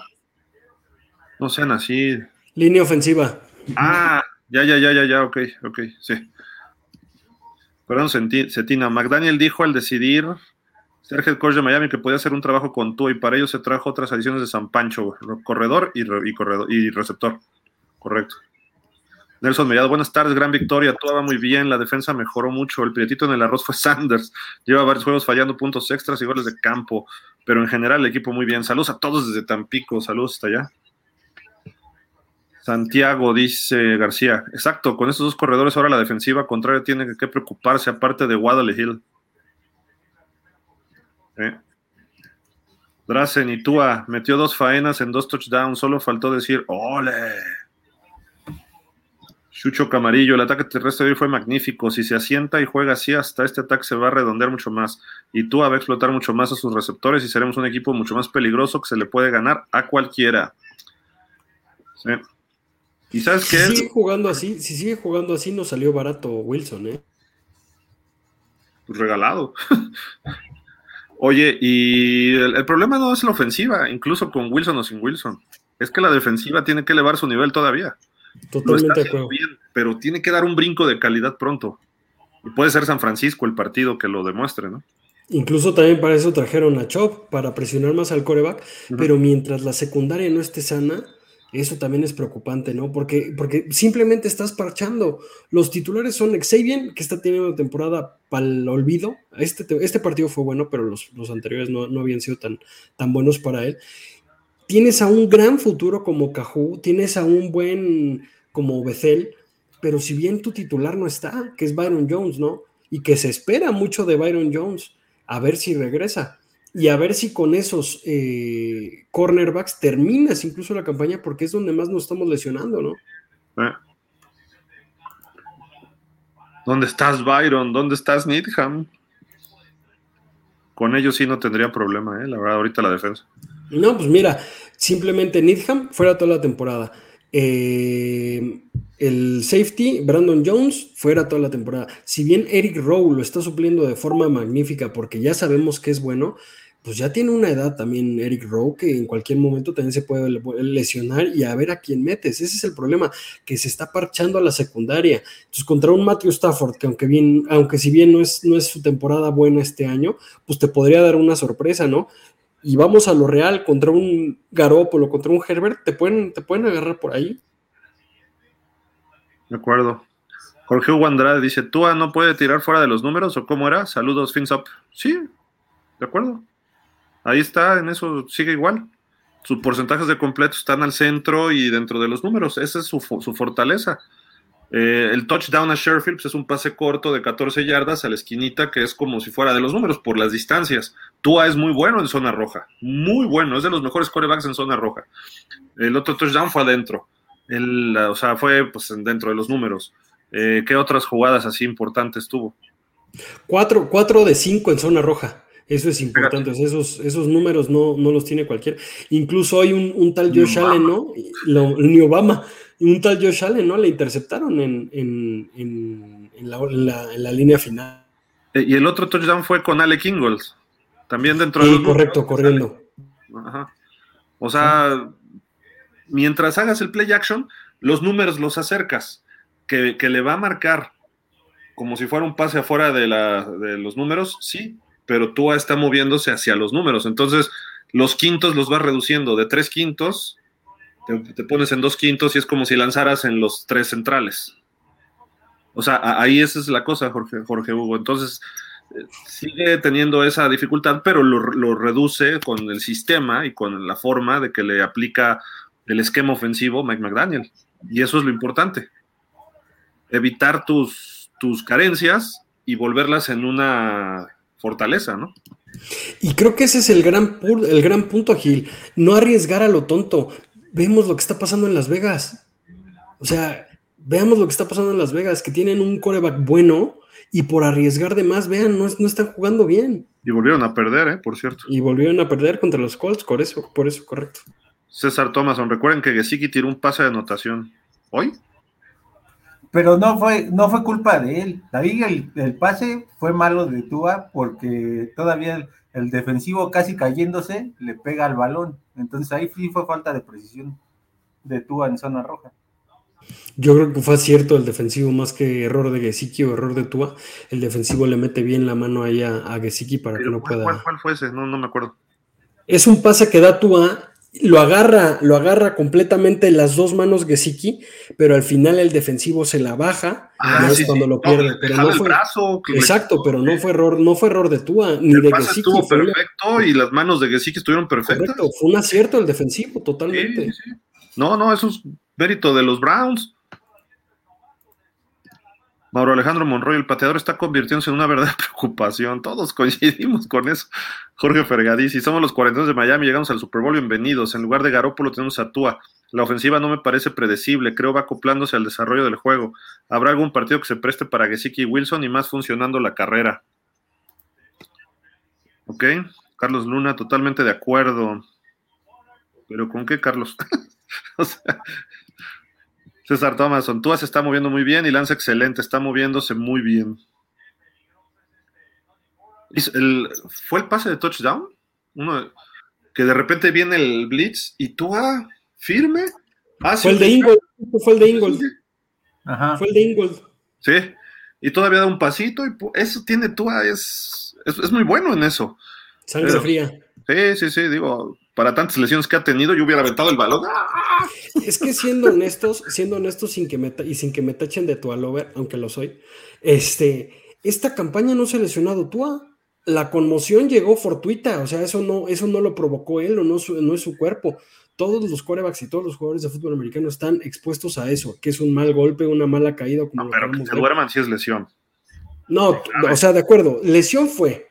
No sean así. Línea ofensiva. Ah, ya, ya, ya, ya, ya, ok, ok, sí. Perdón, Cetina. McDaniel dijo al decidir ser head coach de Miami que podía hacer un trabajo con tú y para ello se trajo otras adiciones de San Pancho, corredor y, corredor y receptor. Correcto. Nelson Mellado, buenas tardes, gran victoria, todo va muy bien, la defensa mejoró mucho, el prietito en el arroz fue <laughs> Sanders, lleva varios juegos fallando puntos extras y goles de campo, pero en general el equipo muy bien. Saludos a todos desde Tampico, saludos hasta allá. Santiago, dice García, exacto, con estos dos corredores ahora la defensiva contraria tiene que preocuparse aparte de Waddle Hill. ¿Eh? Y Tua metió dos faenas en dos touchdowns, solo faltó decir ¡Ole! Chucho Camarillo, el ataque terrestre de hoy fue magnífico. Si se asienta y juega así, hasta este ataque se va a redondear mucho más. Y tú va a explotar mucho más a sus receptores y seremos un equipo mucho más peligroso que se le puede ganar a cualquiera. ¿Y sabes qué? Si sigue jugando así, si sigue jugando así, no salió barato Wilson, ¿eh? Pues regalado. <laughs> Oye, y el, problema no es la ofensiva, incluso con Wilson o sin Wilson. Es que la defensiva tiene que elevar su nivel todavía. Totalmente de acuerdo. pero tiene que dar un brinco de calidad pronto. Y puede ser San Francisco el partido que lo demuestre, ¿no? Incluso también para eso trajeron a Chop, para presionar más al coreback, pero mientras la secundaria no esté sana, eso también es preocupante, ¿no? Porque, porque simplemente estás parchando. Los titulares son Xavier, que está teniendo una temporada para el olvido. Este, este partido fue bueno, pero los, anteriores no, no, habían sido tan, tan buenos para él tienes a un gran futuro como Cajú, tienes a un buen como Bethel, pero si bien tu titular no está, que es Byron Jones, ¿no? Y que se espera mucho de Byron Jones, a ver si regresa y a ver si con esos eh, cornerbacks terminas incluso la campaña, porque es donde más nos estamos lesionando, ¿no? Eh. ¿Dónde estás, Byron? ¿Dónde estás, Needham? Con ellos sí no tendría problema, ¿eh? la verdad, ahorita la defensa. No, pues mira, simplemente Needham fuera toda la temporada. Eh, el safety, Brandon Jones, fuera toda la temporada. Si bien Eric Rowe lo está supliendo de forma magnífica porque ya sabemos que es bueno, pues ya tiene una edad también Eric Rowe que en cualquier momento también se puede lesionar y a ver a quién metes. Ese es el problema, que se está parchando a la secundaria. Entonces, contra un Matthew Stafford, que aunque, bien, aunque si bien no es, no es su temporada buena este año, pues te podría dar una sorpresa, ¿no? Y vamos a lo real contra un Garópolo, contra un Herbert, ¿te pueden, te pueden agarrar por ahí? De acuerdo. Jorge Hugo Andrade dice, ¿Tua no puede tirar fuera de los números o cómo era? Saludos, fins up. Sí, de acuerdo. Ahí está, en eso sigue igual. Sus porcentajes de completo están al centro y dentro de los números. Esa es su, su fortaleza. Eh, el touchdown a Sherfield pues, es un pase corto de 14 yardas a la esquinita que es como si fuera de los números por las distancias. Tua es muy bueno en zona roja, muy bueno, es de los mejores corebacks en zona roja. El otro touchdown fue adentro, o sea, fue pues, dentro de los números. Eh, ¿Qué otras jugadas así importantes tuvo? 4 de 5 en zona roja. Eso es importante, esos, esos números no, no los tiene cualquiera. Incluso hay un, tal Josh Allen, ¿no? ni Obama un tal Josh Allen, ¿no? Le interceptaron en, en, la, línea final. Eh, y el otro touchdown fue con Alec Ingalls, también dentro de correcto, corriendo. O sea, mientras hagas el play action, los números los acercas, que, le va a marcar como si fuera un pase afuera de, la, de los números, sí, pero Tua está moviéndose hacia los números. Entonces, los quintos los vas reduciendo de tres quintos, te, pones en dos quintos y es como si lanzaras en los tres centrales. O sea, ahí esa es la cosa, Jorge, Jorge Hugo. Entonces, eh, sigue teniendo esa dificultad, pero lo, lo, reduce con el sistema y con la forma de que le aplica el esquema ofensivo Mike McDaniel. Y eso es lo importante. Evitar tus, tus carencias y volverlas en una fortaleza, ¿no? Y creo que ese es el gran, el gran punto, Gil. No arriesgar a lo tonto. Vemos lo que está pasando en Las Vegas. O sea, veamos lo que está pasando en Las Vegas, que tienen un coreback bueno y por arriesgar de más, vean, no, no están jugando bien. Y volvieron a perder, ¿eh? Por cierto. Y volvieron a perder contra los Colts, por eso, por eso, correcto. César Thomason, recuerden que Gesicki tiró un pase de anotación. ¿Hoy? Pero no fue, no fue culpa de él. David, el, el pase fue malo de Tua porque todavía el, defensivo casi cayéndose le pega al balón. Entonces ahí sí fue falta de precisión de Tua en zona roja. Yo creo que fue acierto el defensivo más que error de Gesicki o error de Tua. El defensivo le mete bien la mano ahí a, a Gesicki para que no pueda. ¿Cuál, fue ese? No, no me acuerdo. Es un pase que da Tua lo agarra, lo agarra completamente las dos manos Gesicki, pero al final el defensivo se la baja ah, es cuando lo pierde. pero no fue, exacto, pero no fue error, no fue error de Tua ni de Gesicki. Estuvo perfecto y las manos de Gesicki estuvieron perfectas. fue un acierto el defensivo, totalmente. no, no, eso es mérito de los Browns. Mauro Alejandro Monroy, el pateador está convirtiéndose en una verdadera <laughs> preocupación. Todos coincidimos con eso. Jorge Fergadisi, somos los 42 de Miami, llegamos al Super Bowl, bienvenidos. En lugar de Garópolo tenemos a Tua. La ofensiva no me parece predecible, creo va acoplándose al desarrollo del juego. Habrá algún partido que se preste para Gesicki y Wilson y más funcionando la carrera. Ok, Carlos Luna, totalmente de acuerdo. ¿Pero con qué, Carlos? <laughs> o sea, César Thomason, Tua se está moviendo muy bien y lanza excelente, está moviéndose muy bien. ¿Fue el pase de touchdown? Uno que de repente viene el blitz y Tua firme. Ah, fue, el de Ingold, fue el de Ingold. Ajá. Fue el de Ingold. Sí, y todavía da un pasito y eso tiene Tua, es, es, muy bueno en eso. Sangre fría. Sí, sí, sí, digo, para tantas lesiones que ha tenido, yo hubiera aventado el balón. Es que siendo honestos, siendo honestos sin que me y sin que me tachen de tu alover, aunque lo soy, este, esta campaña no se lesionado Tua. La conmoción llegó fortuita, o sea, eso no, eso no lo provocó él o no, no es su cuerpo. Todos los corebacks y todos los jugadores de fútbol americano están expuestos a eso, que es un mal golpe, una mala caída. Como pero que se duerman si es lesión. No, o sea, de acuerdo, lesión fue,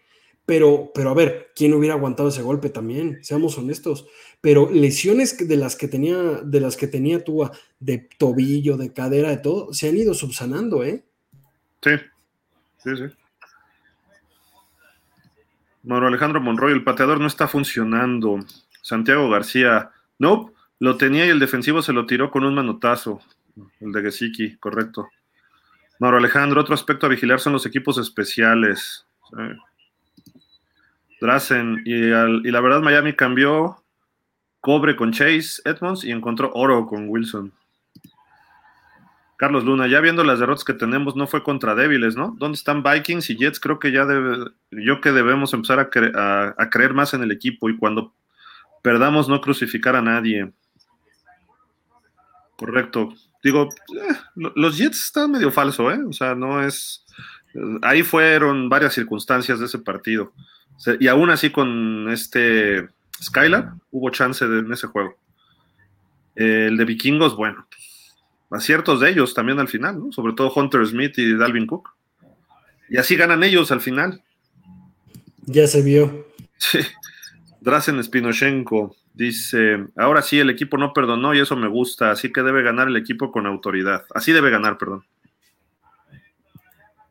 pero, pero a ver, ¿quién hubiera aguantado ese golpe también? Seamos honestos. Pero lesiones de las que tenía, de las que tenía Tua, de tobillo, de cadera, de todo, se han ido subsanando, ¿eh? Sí, sí, sí. Mauro Alejandro Monroy, el pateador no está funcionando. Santiago García, no, lo tenía y el defensivo se lo tiró con un manotazo. El de Gesicki, correcto. Mauro Alejandro, otro aspecto a vigilar son los equipos especiales. Drazen. Y, y, la verdad, Miami cambió cobre con Chase Edmonds y encontró oro con Wilson. Carlos Luna, ya viendo las derrotas que tenemos, no fue contra débiles, ¿no? ¿Dónde están Vikings y Jets? Creo que ya debe, yo que debemos empezar a, a, creer más en el equipo y cuando perdamos no crucificar a nadie. Correcto. Digo, eh, los Jets están medio falso, ¿eh? O sea, no es... Ahí fueron varias circunstancias de ese partido. Y aún así con este Skylar hubo chance en ese juego. El de Vikingos, bueno, aciertos de ellos también al final, ¿no? Sobre todo Hunter Smith y Dalvin Cook. Y así ganan ellos al final. Ya se vio. Sí. Drazen Spinoshenko dice, ahora sí, el equipo no perdonó y eso me gusta, así que debe ganar el equipo con autoridad. Así debe ganar, perdón.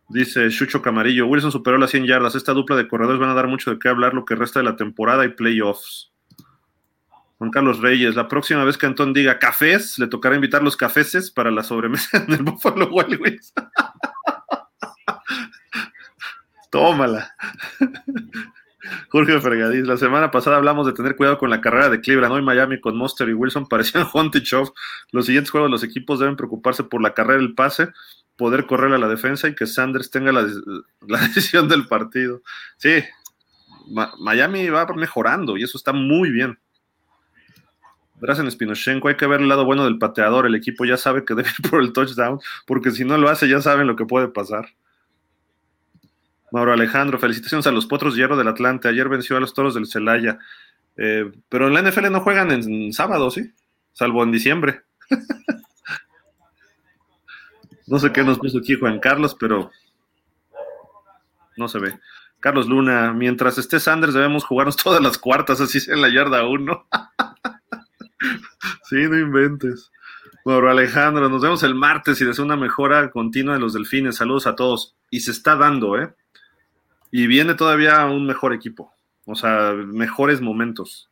Dice Chucho Camarillo, Wilson superó las 100 yardas. Esta dupla de corredores van a dar mucho de qué hablar lo que resta de la temporada y playoffs. Juan Carlos Reyes, la próxima vez que Antón diga cafés, le tocará invitar los cafeses para la sobremesa <laughs> en el Buffalo Wild Wings. <laughs> Tómala. <laughs> Jorge Fregadís, la semana pasada hablamos de tener cuidado con la carrera de Cleveland. Hoy Miami con Monster y Wilson parecían Hunt y Los siguientes juegos, los equipos deben preocuparse por la carrera del pase, poder correr a la defensa y que Sanders tenga la, <laughs> decisión del partido. Sí, Miami va mejorando y eso está muy bien. Drazen Spinochenko, hay que ver el lado bueno del pateador. El equipo ya sabe que debe ir por el touchdown, porque si no lo hace, ya saben lo que puede pasar. Mauro Alejandro, felicitaciones a los Potros Hierro del Atlante. Ayer venció a los Toros del Celaya. Eh, pero en la NFL no juegan en sábado, ¿sí? Salvo en diciembre. <laughs> no sé qué nos puso aquí Juan Carlos, pero no se ve. Carlos Luna, mientras esté Sanders debemos jugarnos <laughs> todas las cuartas, así sea en la yarda 1. <laughs> sí, no inventes. Mauro Alejandro, nos vemos el martes y deseo una mejora continua de los delfines. Saludos a todos. Y se está dando, ¿eh? Y viene todavía un mejor equipo, o sea, mejores momentos.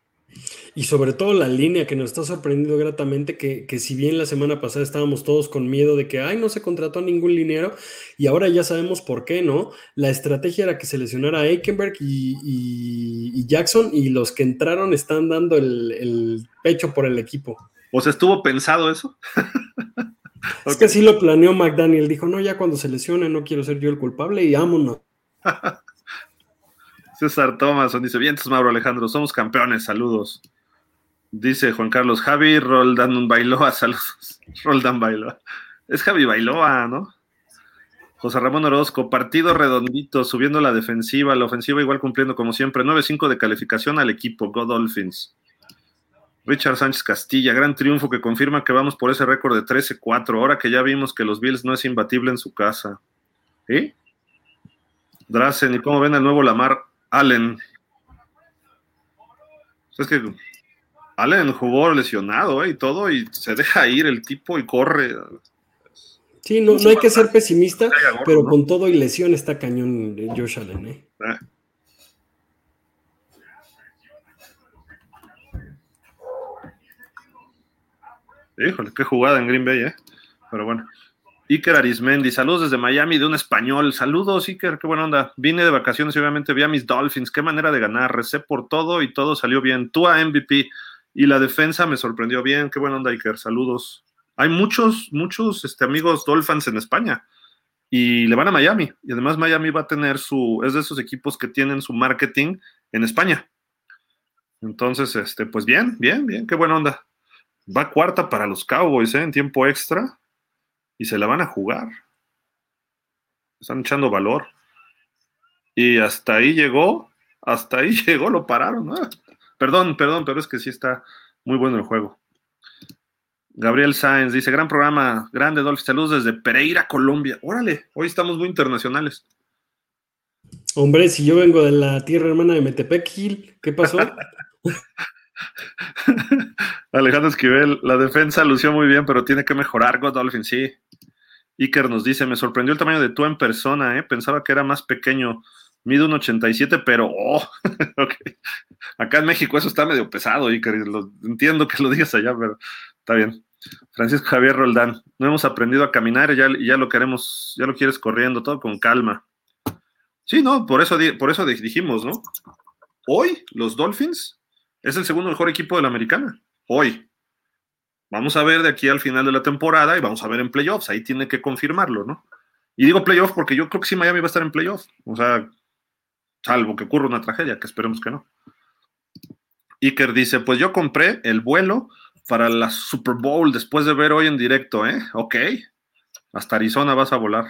Y sobre todo la línea que nos está sorprendiendo gratamente, que, si bien la semana pasada estábamos todos con miedo de que, ay, no se contrató a ningún linero, y ahora ya sabemos por qué, ¿no? La estrategia era que se lesionara Eikenberg y, Jackson, y los que entraron están dando el, pecho por el equipo. ¿O sea, estuvo pensado eso? <laughs> es que así lo planeó McDaniel, dijo, no, ya cuando se lesione no quiero ser yo el culpable y vámonos. <laughs> César Thomason dice, bien, Mauro Alejandro, somos campeones, saludos. Dice Juan Carlos, Javi Roldán Bailoa, <laughs> saludos. Roldán Bailoa. Es Javi Bailoa, ¿no? José Ramón Orozco, partido redondito, subiendo la defensiva, la ofensiva igual cumpliendo como siempre, 9-5 de calificación al equipo, Go Dolphins. Richard Sánchez Castilla, gran triunfo que confirma que vamos por ese récord de 13-4, ahora que ya vimos que los Bills no es imbatible en su casa. ¿Eh? Drazen, ¿y cómo ven al nuevo Lamar Allen? Es que Allen jugó lesionado ¿eh? y todo, y se deja ir el tipo y corre. Sí, no, no hay que ser pesimista, pero con todo y lesión está cañón Josh Allen. ¿eh? Ah. Híjole, qué jugada en Green Bay, ¿eh? Pero bueno. Iker Arismendi, saludos desde Miami de un español. Saludos, Iker, qué buena onda. Vine de vacaciones y obviamente vi a mis Dolphins. Qué manera de ganar. Recé por todo y todo salió bien. Tú a MVP y la defensa me sorprendió bien. Qué buena onda, Iker. Saludos. Hay muchos, muchos este, amigos Dolphins en España y le van a Miami. Y además Miami va a tener su, es de esos equipos que tienen su marketing en España. Entonces, este, pues bien, bien, bien, qué buena onda. Va cuarta para los Cowboys, ¿eh? En tiempo extra y se la van a jugar. Están echando valor. Y hasta ahí llegó, hasta ahí <laughs> llegó, lo pararon. Perdón, perdón, pero es que sí está muy bueno el juego. Gabriel Sáenz dice, gran programa, grande Dolph, saludos desde Pereira, Colombia. Órale, hoy estamos muy internacionales. Hombre, si yo vengo de la tierra hermana de Metepec, ¿qué pasó? <laughs> Alejandro Esquivel, la defensa lució muy bien, pero tiene que mejorar Godolphin, sí. Iker nos dice, me sorprendió el tamaño de tú en persona, ¿eh? pensaba que era más pequeño, mide un 87, pero, oh, <laughs> acá en México eso está medio pesado, Iker, entiendo que lo digas allá, pero está bien. Francisco Javier Roldán, no hemos aprendido a caminar y ya, ya lo queremos, ya lo quieres corriendo, todo con calma. Sí, no, por eso, por eso dijimos, ¿no? Hoy los Dolphins es el segundo mejor equipo de la americana. Hoy. Vamos a ver de aquí al final de la temporada y vamos a ver en playoffs. Ahí tiene que confirmarlo, ¿no? Y digo playoffs porque yo creo que sí Miami va a estar en playoffs. O sea, salvo que ocurra una tragedia, que esperemos que no. Iker dice, pues yo compré el vuelo para la Super Bowl después de ver hoy en directo, ¿eh? Ok. Hasta Arizona vas a volar.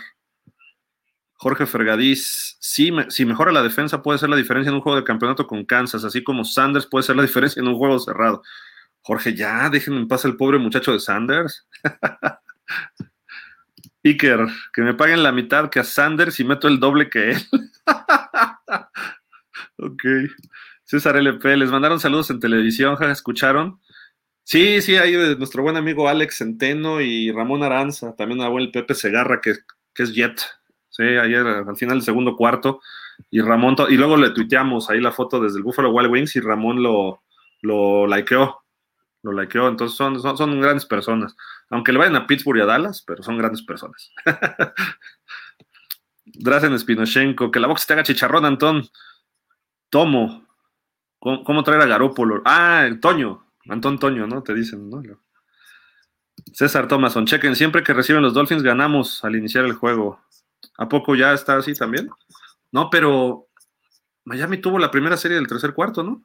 Jorge Fergadís, sí, si mejora la defensa puede ser la diferencia en un juego de campeonato con Kansas, así como Sanders puede ser la diferencia en un juego cerrado. Jorge, ya, déjenme en paz el pobre muchacho de Sanders. <laughs> Iker, que me paguen la mitad que a Sanders y meto el doble que él. <laughs> ok. César LP, les mandaron saludos en televisión. ¿escucharon? Sí, sí, ahí nuestro buen amigo Alex Centeno y Ramón Aranza, también a buen Pepe Segarra, que, que es Jet. Sí, ayer al final del segundo cuarto. Y Ramón, y luego le tuiteamos ahí la foto desde el Buffalo Wild Wings y Ramón lo, lo likeó. Lo likeó. Entonces son, son, grandes personas. Aunque le vayan a Pittsburgh y a Dallas, pero son grandes personas. <laughs> Drazen Spinochenko, que la box te haga chicharrón, Antón. Tomo. ¿Cómo, traer a Garópolo? Ah, Toño. Antón Toño, ¿no? Te dicen, ¿no? César Thomason, chequen, siempre que reciben los Dolphins ganamos al iniciar el juego. ¿A poco ya está así también? No, pero Miami tuvo la primera serie del tercer cuarto, ¿no?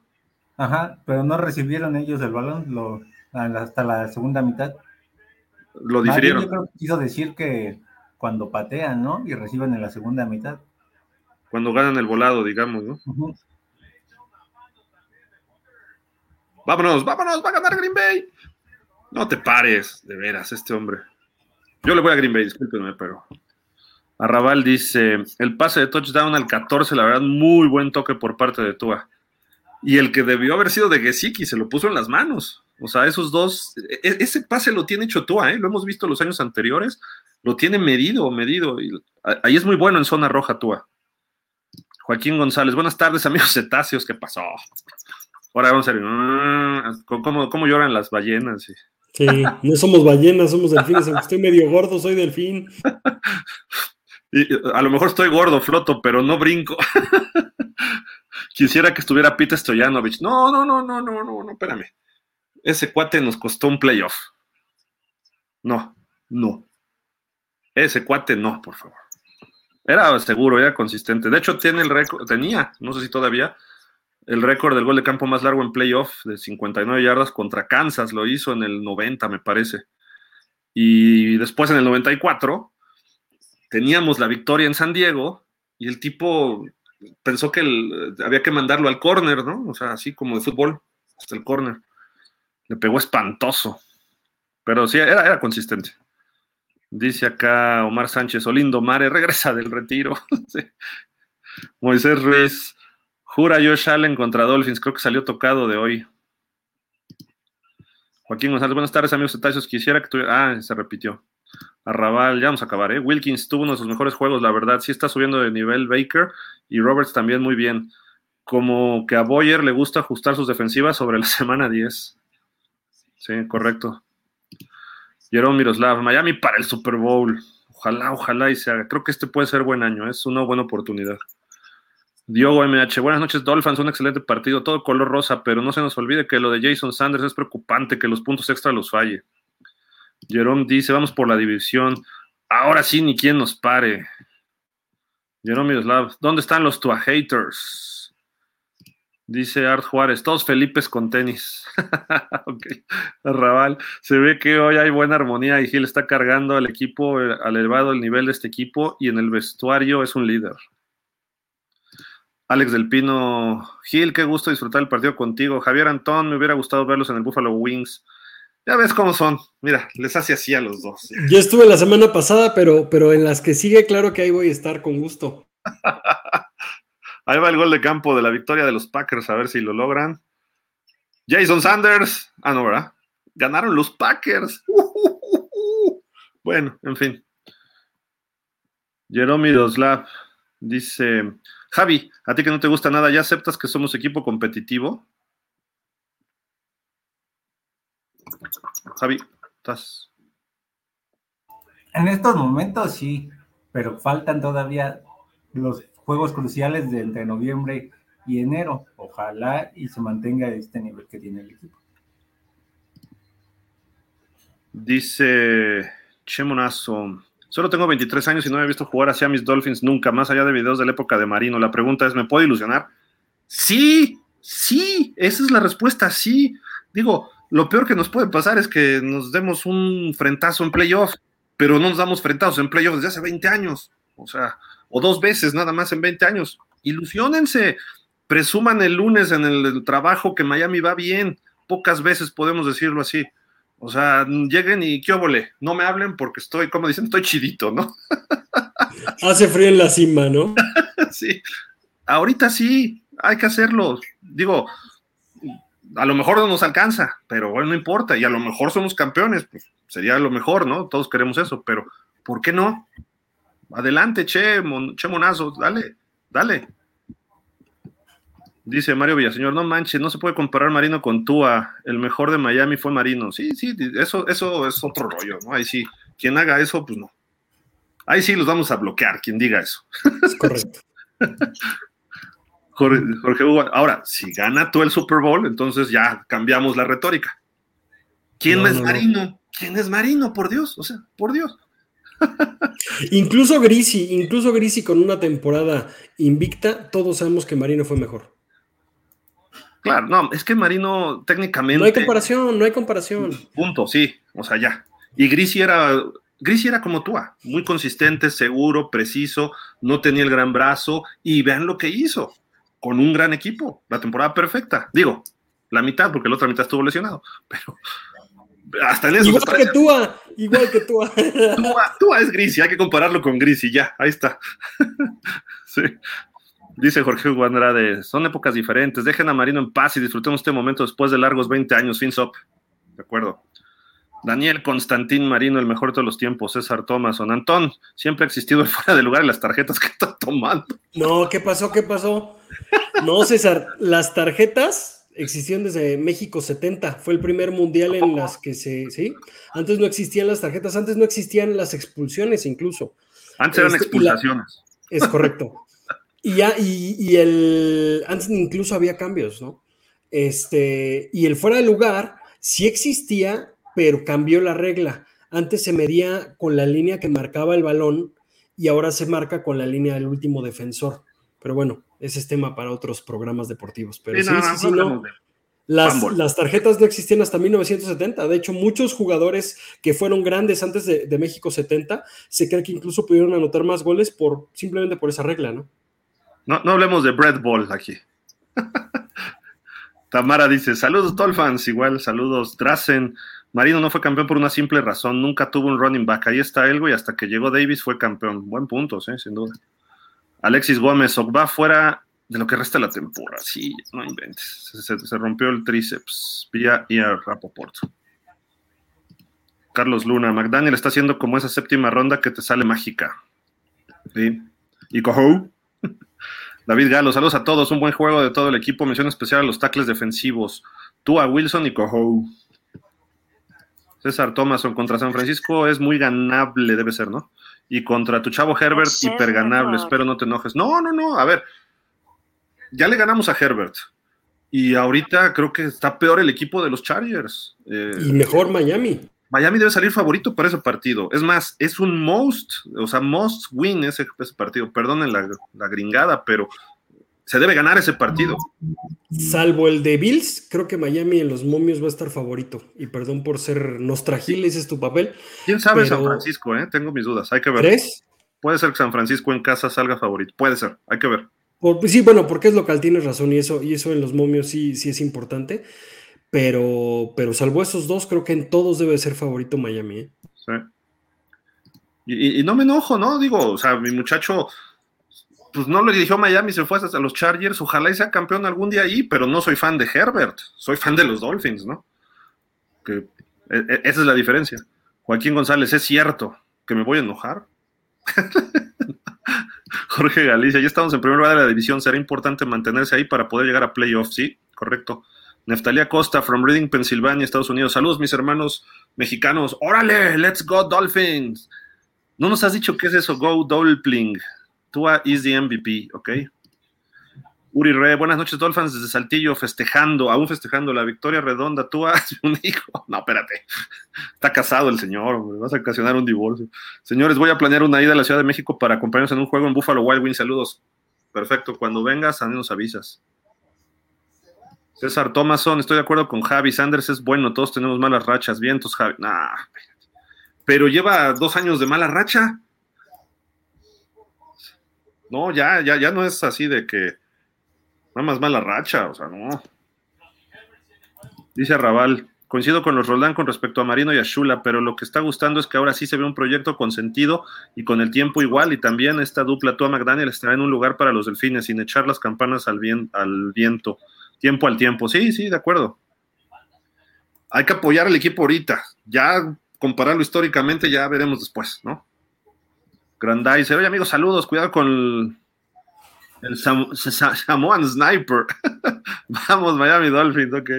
Ajá, pero no recibieron ellos el balón lo, hasta la segunda mitad. Lo difirieron. Yo creo que quiso decir que cuando patean, ¿no? Y reciben en la segunda mitad. Cuando ganan el volado, digamos, ¿no? Vámonos, vámonos, va a ganar Green Bay. No te pares, de veras, este hombre. Yo le voy a Green Bay, discúlpenme, pero. Arrabal dice: el pase de touchdown al 14, la verdad, muy buen toque por parte de Tua. Y el que debió haber sido de Gesicki se lo puso en las manos. O sea, esos dos, e, e, ese pase lo tiene hecho Tua, ¿eh? lo hemos visto los años anteriores, lo tiene medido, medido. Y ahí es muy bueno en zona roja Tua. Joaquín González, buenas tardes, amigos cetáceos, ¿qué pasó? Ahora vamos a ver, mm, ¿cómo, cómo lloran las ballenas? Sí, no somos ballenas, somos delfines. Aunque estoy medio gordo, soy delfín. <laughs> Y a lo mejor estoy gordo, floto, pero no brinco. <laughs> Quisiera que estuviera Pete Stoyanovich. No, no, no, no, no, no, no, espérame. Ese cuate nos costó un playoff. No, no. Ese cuate no, por favor. Era seguro, era consistente. De hecho, tiene el tenía, no sé si todavía, el récord del gol de campo más largo en playoff de 59 yardas contra Kansas, lo hizo en el 90, me parece. Y después en el 94 teníamos la victoria en San Diego y el tipo pensó que había que mandarlo al córner, ¿no? O sea, así como de fútbol, hasta el córner. Le pegó espantoso. Pero sí, era, era consistente. Dice acá Omar Sánchez, Olindo Mare, regresa del retiro. <laughs> Moisés Ruiz, Jura Josh Allen contra Dolphins, creo que salió tocado de hoy. Joaquín González, buenas tardes, amigos Tachos. Quisiera que tuviera. Ah, se repitió. Arrabal, ya vamos a acabar, ¿eh? Wilkins tuvo uno de sus mejores juegos, la verdad. Sí está subiendo de nivel Baker y Roberts también muy bien. Como que a Boyer le gusta ajustar sus defensivas sobre la <laughs> semana 10. Sí, correcto. Jerome Miroslav, Miami para el Super Bowl. Ojalá, ojalá y se haga. Creo que este puede ser buen año, es una buena oportunidad. Diogo MH, buenas noches Dolphins, un excelente partido, todo color rosa, pero no se nos olvide que lo de Jason Sanders es preocupante, que los puntos extra los falle. Jerome dice, vamos por la división, ahora sí ni quien nos pare. Jerome Miroslav, ¿dónde están los Tua haters? Dice Art Juárez, todos Felipes con tenis. <laughs> ok, Arrabal. Se ve que hoy hay buena armonía y Gil está cargando al equipo, eh, al elevado el nivel de este equipo y en el vestuario es un líder. Alex del Pino, Gil, qué gusto disfrutar el partido contigo. Javier Antón, me hubiera gustado verlos en el Buffalo Wings. Ya ves cómo son. Mira, les hace así a los dos. Yo estuve la semana pasada, pero, pero en las que sigue, claro que ahí voy a estar con gusto. ahí va el gol de campo de la victoria de los Packers, a ver si lo logran. Jason Sanders. Ah, no, ¿verdad? Ganaron los Packers. <laughs> bueno, en fin. Jerome Doslav dice. Javi, a ti que no te gusta nada, ¿ya aceptas que somos equipo competitivo? Javi, ¿estás? En estos momentos sí, pero faltan todavía los juegos cruciales de entre noviembre y enero. Ojalá y se mantenga este nivel que tiene el equipo. Dice Chemonazo, Solo tengo 23 años y no he visto jugar hacia mis Dolphins nunca, más allá de videos de la época de Marino. La pregunta es, ¿me puedo ilusionar? Sí, sí, esa es la respuesta, sí. Digo, lo peor que nos puede pasar es que nos demos un frentazo en playoff, pero no nos damos frentazos en playoff desde hace 20 años. O sea, o dos veces nada más en 20 años. Ilusionense, presuman el lunes en el trabajo que Miami va bien. Pocas veces podemos decirlo así. O sea, lleguen y qué óvole, no me hablen porque estoy, como dicen, estoy chidito, ¿no? <laughs> Hace frío en la cima, ¿no? <laughs> sí. Ahorita sí, hay que hacerlo. Digo, a lo mejor no nos alcanza, pero bueno, no importa. Y a lo mejor somos campeones, pues sería lo mejor, ¿no? Todos queremos eso, pero ¿por qué no? Adelante, che, che monazo, dale, dale. Dice Mario Villaseñor, no manches, no se puede comparar Marino con Tua. El mejor de Miami fue Marino. Sí, sí, eso, eso es otro rollo, ¿no? Ahí sí, quien haga eso, pues no. Ahí sí los vamos a bloquear, quien diga eso. Es correcto. <laughs> Jorge, Hugo, ahora, si gana tú el Super Bowl, entonces ya cambiamos la retórica. ¿Quién es Marino? ¿Quién es Marino? Por Dios, o sea, por Dios. <laughs> incluso Grisi, incluso Grisi con una temporada invicta, todos sabemos que Marino fue mejor. Claro, no, es que Marino técnicamente. No hay comparación, no hay comparación. Punto, sí, o sea, ya. Y Grisi era, Grisi era como tú, muy consistente, seguro, preciso, no tenía el gran brazo, y vean lo que hizo, con un gran equipo, la temporada perfecta. Digo, la mitad, porque la otra mitad estuvo lesionado, pero hasta en eso. Igual que Tua, igual que Tua. Tua, es Grisi, hay que compararlo con Grisi, ya, ahí está. <laughs> sí. Dice Jorge Hugo Andrade, son épocas diferentes, dejen a Marino en paz y disfrutemos este momento después de largos 20 años, Finsop. De acuerdo. Daniel Constantín Marino, el mejor de todos los tiempos, César Thomason. Antón, siempre ha existido el <laughs> fuera de lugar en las tarjetas que está tomando. No, ¿qué pasó? ¿Qué pasó? No, César, las tarjetas existían desde México 70, fue el primer mundial en las que se, ¿sí? Antes no existían las tarjetas, antes no existían las expulsiones incluso. Antes eran este, expulsaciones. es correcto. Y ya, y, el, antes incluso había cambios, ¿no? Este, y el fuera de lugar sí existía, pero cambió la regla. Antes se medía con la línea que marcaba el balón y ahora se marca con la línea del último defensor. Pero bueno, ese es tema para otros programas deportivos. Pero sí, sí, sí, no, Las, las, tarjetas no existían hasta 1970. De hecho, muchos jugadores que fueron grandes antes de, de, México 70 se cree que incluso pudieron anotar más goles por simplemente por esa regla, ¿no? No, no hablemos de Bread Ball aquí. <laughs> Tamara dice: Saludos, Dolphins. Igual, saludos, Drazen. Marino no fue campeón por una simple razón, nunca tuvo un running back. Ahí está Elgo y hasta que llegó Davis fue campeón. Buen punto, sin duda. Alexis Gómez, va fuera de lo que resta la temporada. Sí, no inventes. Se, rompió el tríceps vía a Rapoport. Carlos Luna, McDaniel está haciendo como esa séptima ronda que te sale mágica. Y Cojo. <laughs> David Galo, saludos a todos. Un buen juego de todo el equipo. Mención especial a los tackles defensivos. Tú a Wilson y Cojo. César Thomason contra San Francisco es muy ganable, debe ser, ¿no? Y contra tu chavo Herbert, hiperganable. Espero no te enojes. No, no, no. A ver, ya le ganamos a Herbert. Y ahorita creo que está peor el equipo de los Chargers. Eh, y mejor Miami. Miami debe salir favorito para ese partido. Es más, es un most, o sea, most win ese, partido. Perdonen la, la, gringada, pero se debe ganar ese partido. Salvo el de Bills, creo que Miami en los momios va a estar favorito. Y perdón por ser nostragil, ese es tu papel. ¿Quién sabe San Francisco? Eh? Tengo mis dudas, hay que ver. ¿Tres? Puede ser que San Francisco en casa salga favorito, puede ser, hay que ver. sí, bueno, porque es local, tienes razón, y eso, y eso en los momios sí, sí es importante. Pero, pero salvo esos dos, creo que en todos debe ser favorito Miami. ¿eh? Sí. Y, y, no me enojo, ¿no? Digo, o sea, mi muchacho pues no lo dirigió Miami, se fue hasta los Chargers, ojalá y sea campeón algún día ahí, pero no soy fan de Herbert, soy fan de los Dolphins, ¿no? Que e, e, esa es la diferencia. Joaquín González, es cierto que me voy a enojar. <laughs> Jorge Galicia, ya estamos en primer lugar de la división, será importante mantenerse ahí para poder llegar a playoffs, sí, correcto. Neftalia Costa, from Reading, Pensilvania, Estados Unidos. Saludos, mis hermanos mexicanos. Órale, let's go, Dolphins. No nos has dicho qué es eso, go Dolpling. Tua is the MVP, ¿ok? Uri Re, buenas noches, Dolphins, desde Saltillo, festejando, aún festejando la victoria redonda. Tua <laughs> un hijo. No, espérate. Está casado el señor, vas a ocasionar un divorcio. Señores, voy a planear una ida a la Ciudad de México para acompañarnos en un juego en Buffalo Wild Wings. Saludos. Perfecto, cuando vengas, a mí nos avisas. César Thomason, estoy de acuerdo con Javi. Sanders es bueno, todos tenemos malas rachas. Vientos, Javi. Nah, pero lleva dos años de mala racha. No, ya, ya, ya no es así de que nada más mala racha, o sea, no. Dice Raval, coincido con los Roldán con respecto a Marino y a Shula, pero lo que está gustando es que ahora sí se ve un proyecto con sentido y con el tiempo igual, y también esta dupla Tua McDaniel estará en un lugar para los delfines, sin echar las campanas al, al viento, tiempo al tiempo. Sí, sí, de acuerdo. Hay que apoyar al equipo ahorita, ya compararlo históricamente, ya veremos después, ¿no? Grandizer. Oye, amigos, saludos. Cuidado con el, Samoan Sniper. <laughs> Vamos, Miami Dolphins, ok.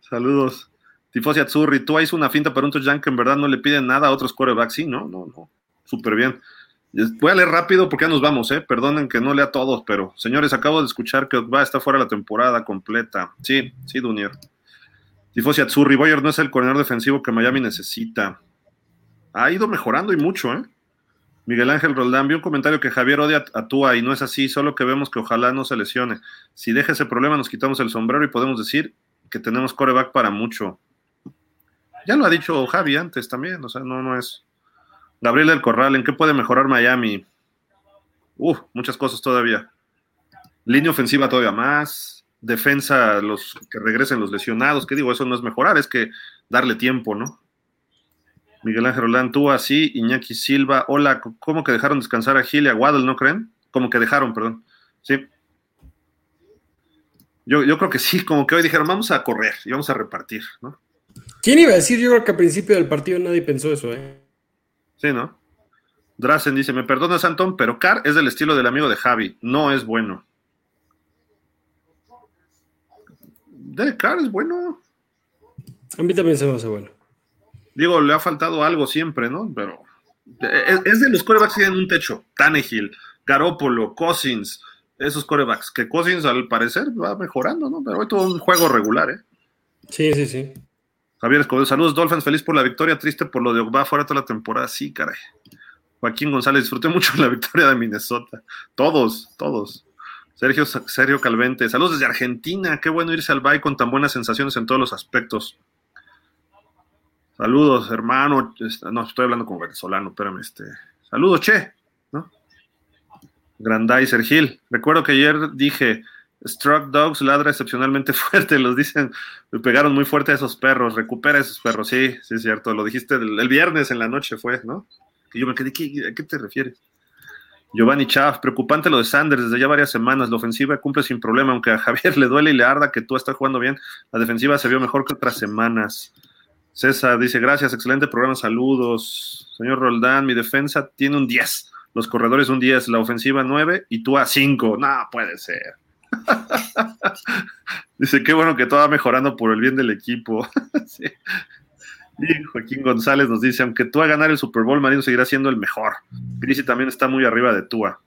Saludos. Tifosi Azzurri, tú hizo una finta para un touchdown que en verdad no le piden nada a otros quarterbacks. Sí, no, no, no. Súper bien. Voy a leer rápido porque ya nos vamos, ¿eh? Perdonen que no lea todos, pero señores, acabo de escuchar que va a estar fuera la temporada completa. Sí, sí, Dunier. Tifosi Atsurri, Boyer no es el coordinador defensivo que Miami necesita. Ha ido mejorando y mucho, ¿eh? Miguel Ángel Roldán, vi un comentario que Javier odia a y no es así, solo que vemos que ojalá no se lesione. Si deja ese problema, nos quitamos el sombrero y podemos decir que tenemos coreback para mucho. Ya lo ha dicho Javi antes también, o sea, no, no es. Gabriel del Corral, ¿en qué puede mejorar Miami? Uf, muchas cosas todavía. Línea ofensiva todavía más. Defensa, los que regresen los lesionados. ¿Qué digo? Eso no es mejorar, es que darle tiempo, ¿no? Miguel Ángel Rolán, tú así, Iñaki Silva, hola, ¿cómo que dejaron descansar a Gil y a Waddle, no creen? Como que dejaron, perdón. Sí. Yo, yo creo que sí, como que hoy dijeron, vamos a correr y vamos a repartir, ¿no? ¿Quién iba a decir? Yo creo que al principio del partido nadie pensó eso, ¿eh? Sí, ¿no? Drazen dice, me perdonas, Antón, pero Carr es del estilo del amigo de Javi, no es bueno. De Carr es bueno. A mí también se me hace bueno. Digo, le ha faltado algo siempre, ¿no? Pero es, de los corebacks que tienen un techo. Tannehill, Garópolo, Cousins, esos corebacks. Que Cousins al parecer va mejorando, ¿no? Pero hoy todo un juego regular, ¿eh? Sí, sí, sí. Javier Escobedo, saludos Dolphins, feliz por la victoria, triste por lo de Ogba fuera toda la temporada. Sí, caray. Joaquín González, disfruté mucho la victoria de Minnesota. Todos, todos. Sergio, Sergio Calvente, saludos desde Argentina. Qué bueno irse al Bay con tan buenas sensaciones en todos los aspectos. Saludos, hermano. No, estoy hablando como venezolano, espérame. Este. Saludos, che. ¿no? Grandizer Gil. Recuerdo que ayer dije, Struck Dogs ladra excepcionalmente <laughs> fuerte, los dicen, me pegaron muy fuerte a esos perros, recupera esos perros, sí, sí es cierto, lo dijiste el, viernes en la noche fue, ¿no? Y yo me quedé, ¿a qué te refieres? Giovanni Chaff, preocupante lo de Sanders desde ya varias semanas, la ofensiva cumple sin problema, aunque a Javier <laughs> le duele y le arda que tú estás jugando bien, la defensiva se vio mejor que otras semanas. César dice, gracias, excelente programa, saludos. Señor Roldán, mi defensa tiene un 10, los corredores un 10, la ofensiva 9 y tú a 5. No, puede ser. <laughs> dice, qué bueno que todo va mejorando por el bien del equipo. <laughs> Y Joaquín González nos dice, aunque tú a ganar el Super Bowl, Marino seguirá siendo el mejor. Grisi también está muy arriba de Tua.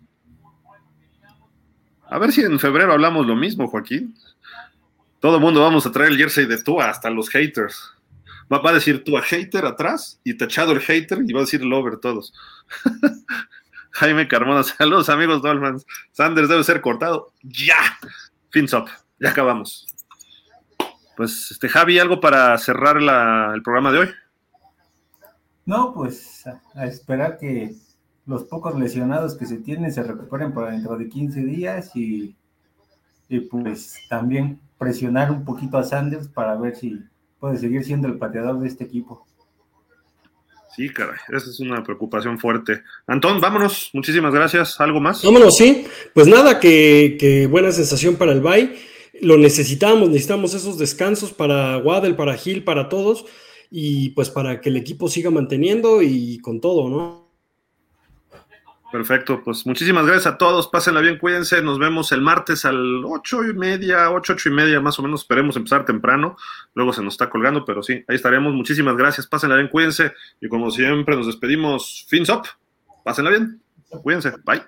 A ver si en febrero hablamos lo mismo, Joaquín. Todo el mundo vamos a traer el jersey de Tua, hasta los haters. Va, a decir tú a hater atrás y tachado el hater y va a decir lover todos. <laughs> Jaime Carmona, saludos amigos Dolphins. Sanders debe ser cortado. Ya. Fins up. Ya acabamos. Pues, este, Javi, ¿algo para cerrar el programa de hoy? No, pues a, esperar que los pocos lesionados que se tienen se recuperen para dentro de 15 días y, y pues también presionar un poquito a Sanders para ver si puede seguir siendo el pateador de este equipo. Sí, caray, esa es una preocupación fuerte. Antón, vámonos, muchísimas gracias. ¿Algo más? Vámonos, sí. Pues nada, que, buena sensación para el Bay. Lo necesitamos, necesitamos esos descansos para Waddle, para Gil, para todos, y pues para que el equipo siga manteniendo y con todo, ¿no? Perfecto, pues muchísimas gracias a todos, pásenla bien, cuídense, nos vemos el martes al ocho y media, ocho, ocho y media más o menos, esperemos empezar temprano, luego se nos está colgando, pero sí, ahí estaremos, muchísimas gracias, pásenla bien, cuídense, y como siempre nos despedimos, fins up, pásenla bien, cuídense, bye.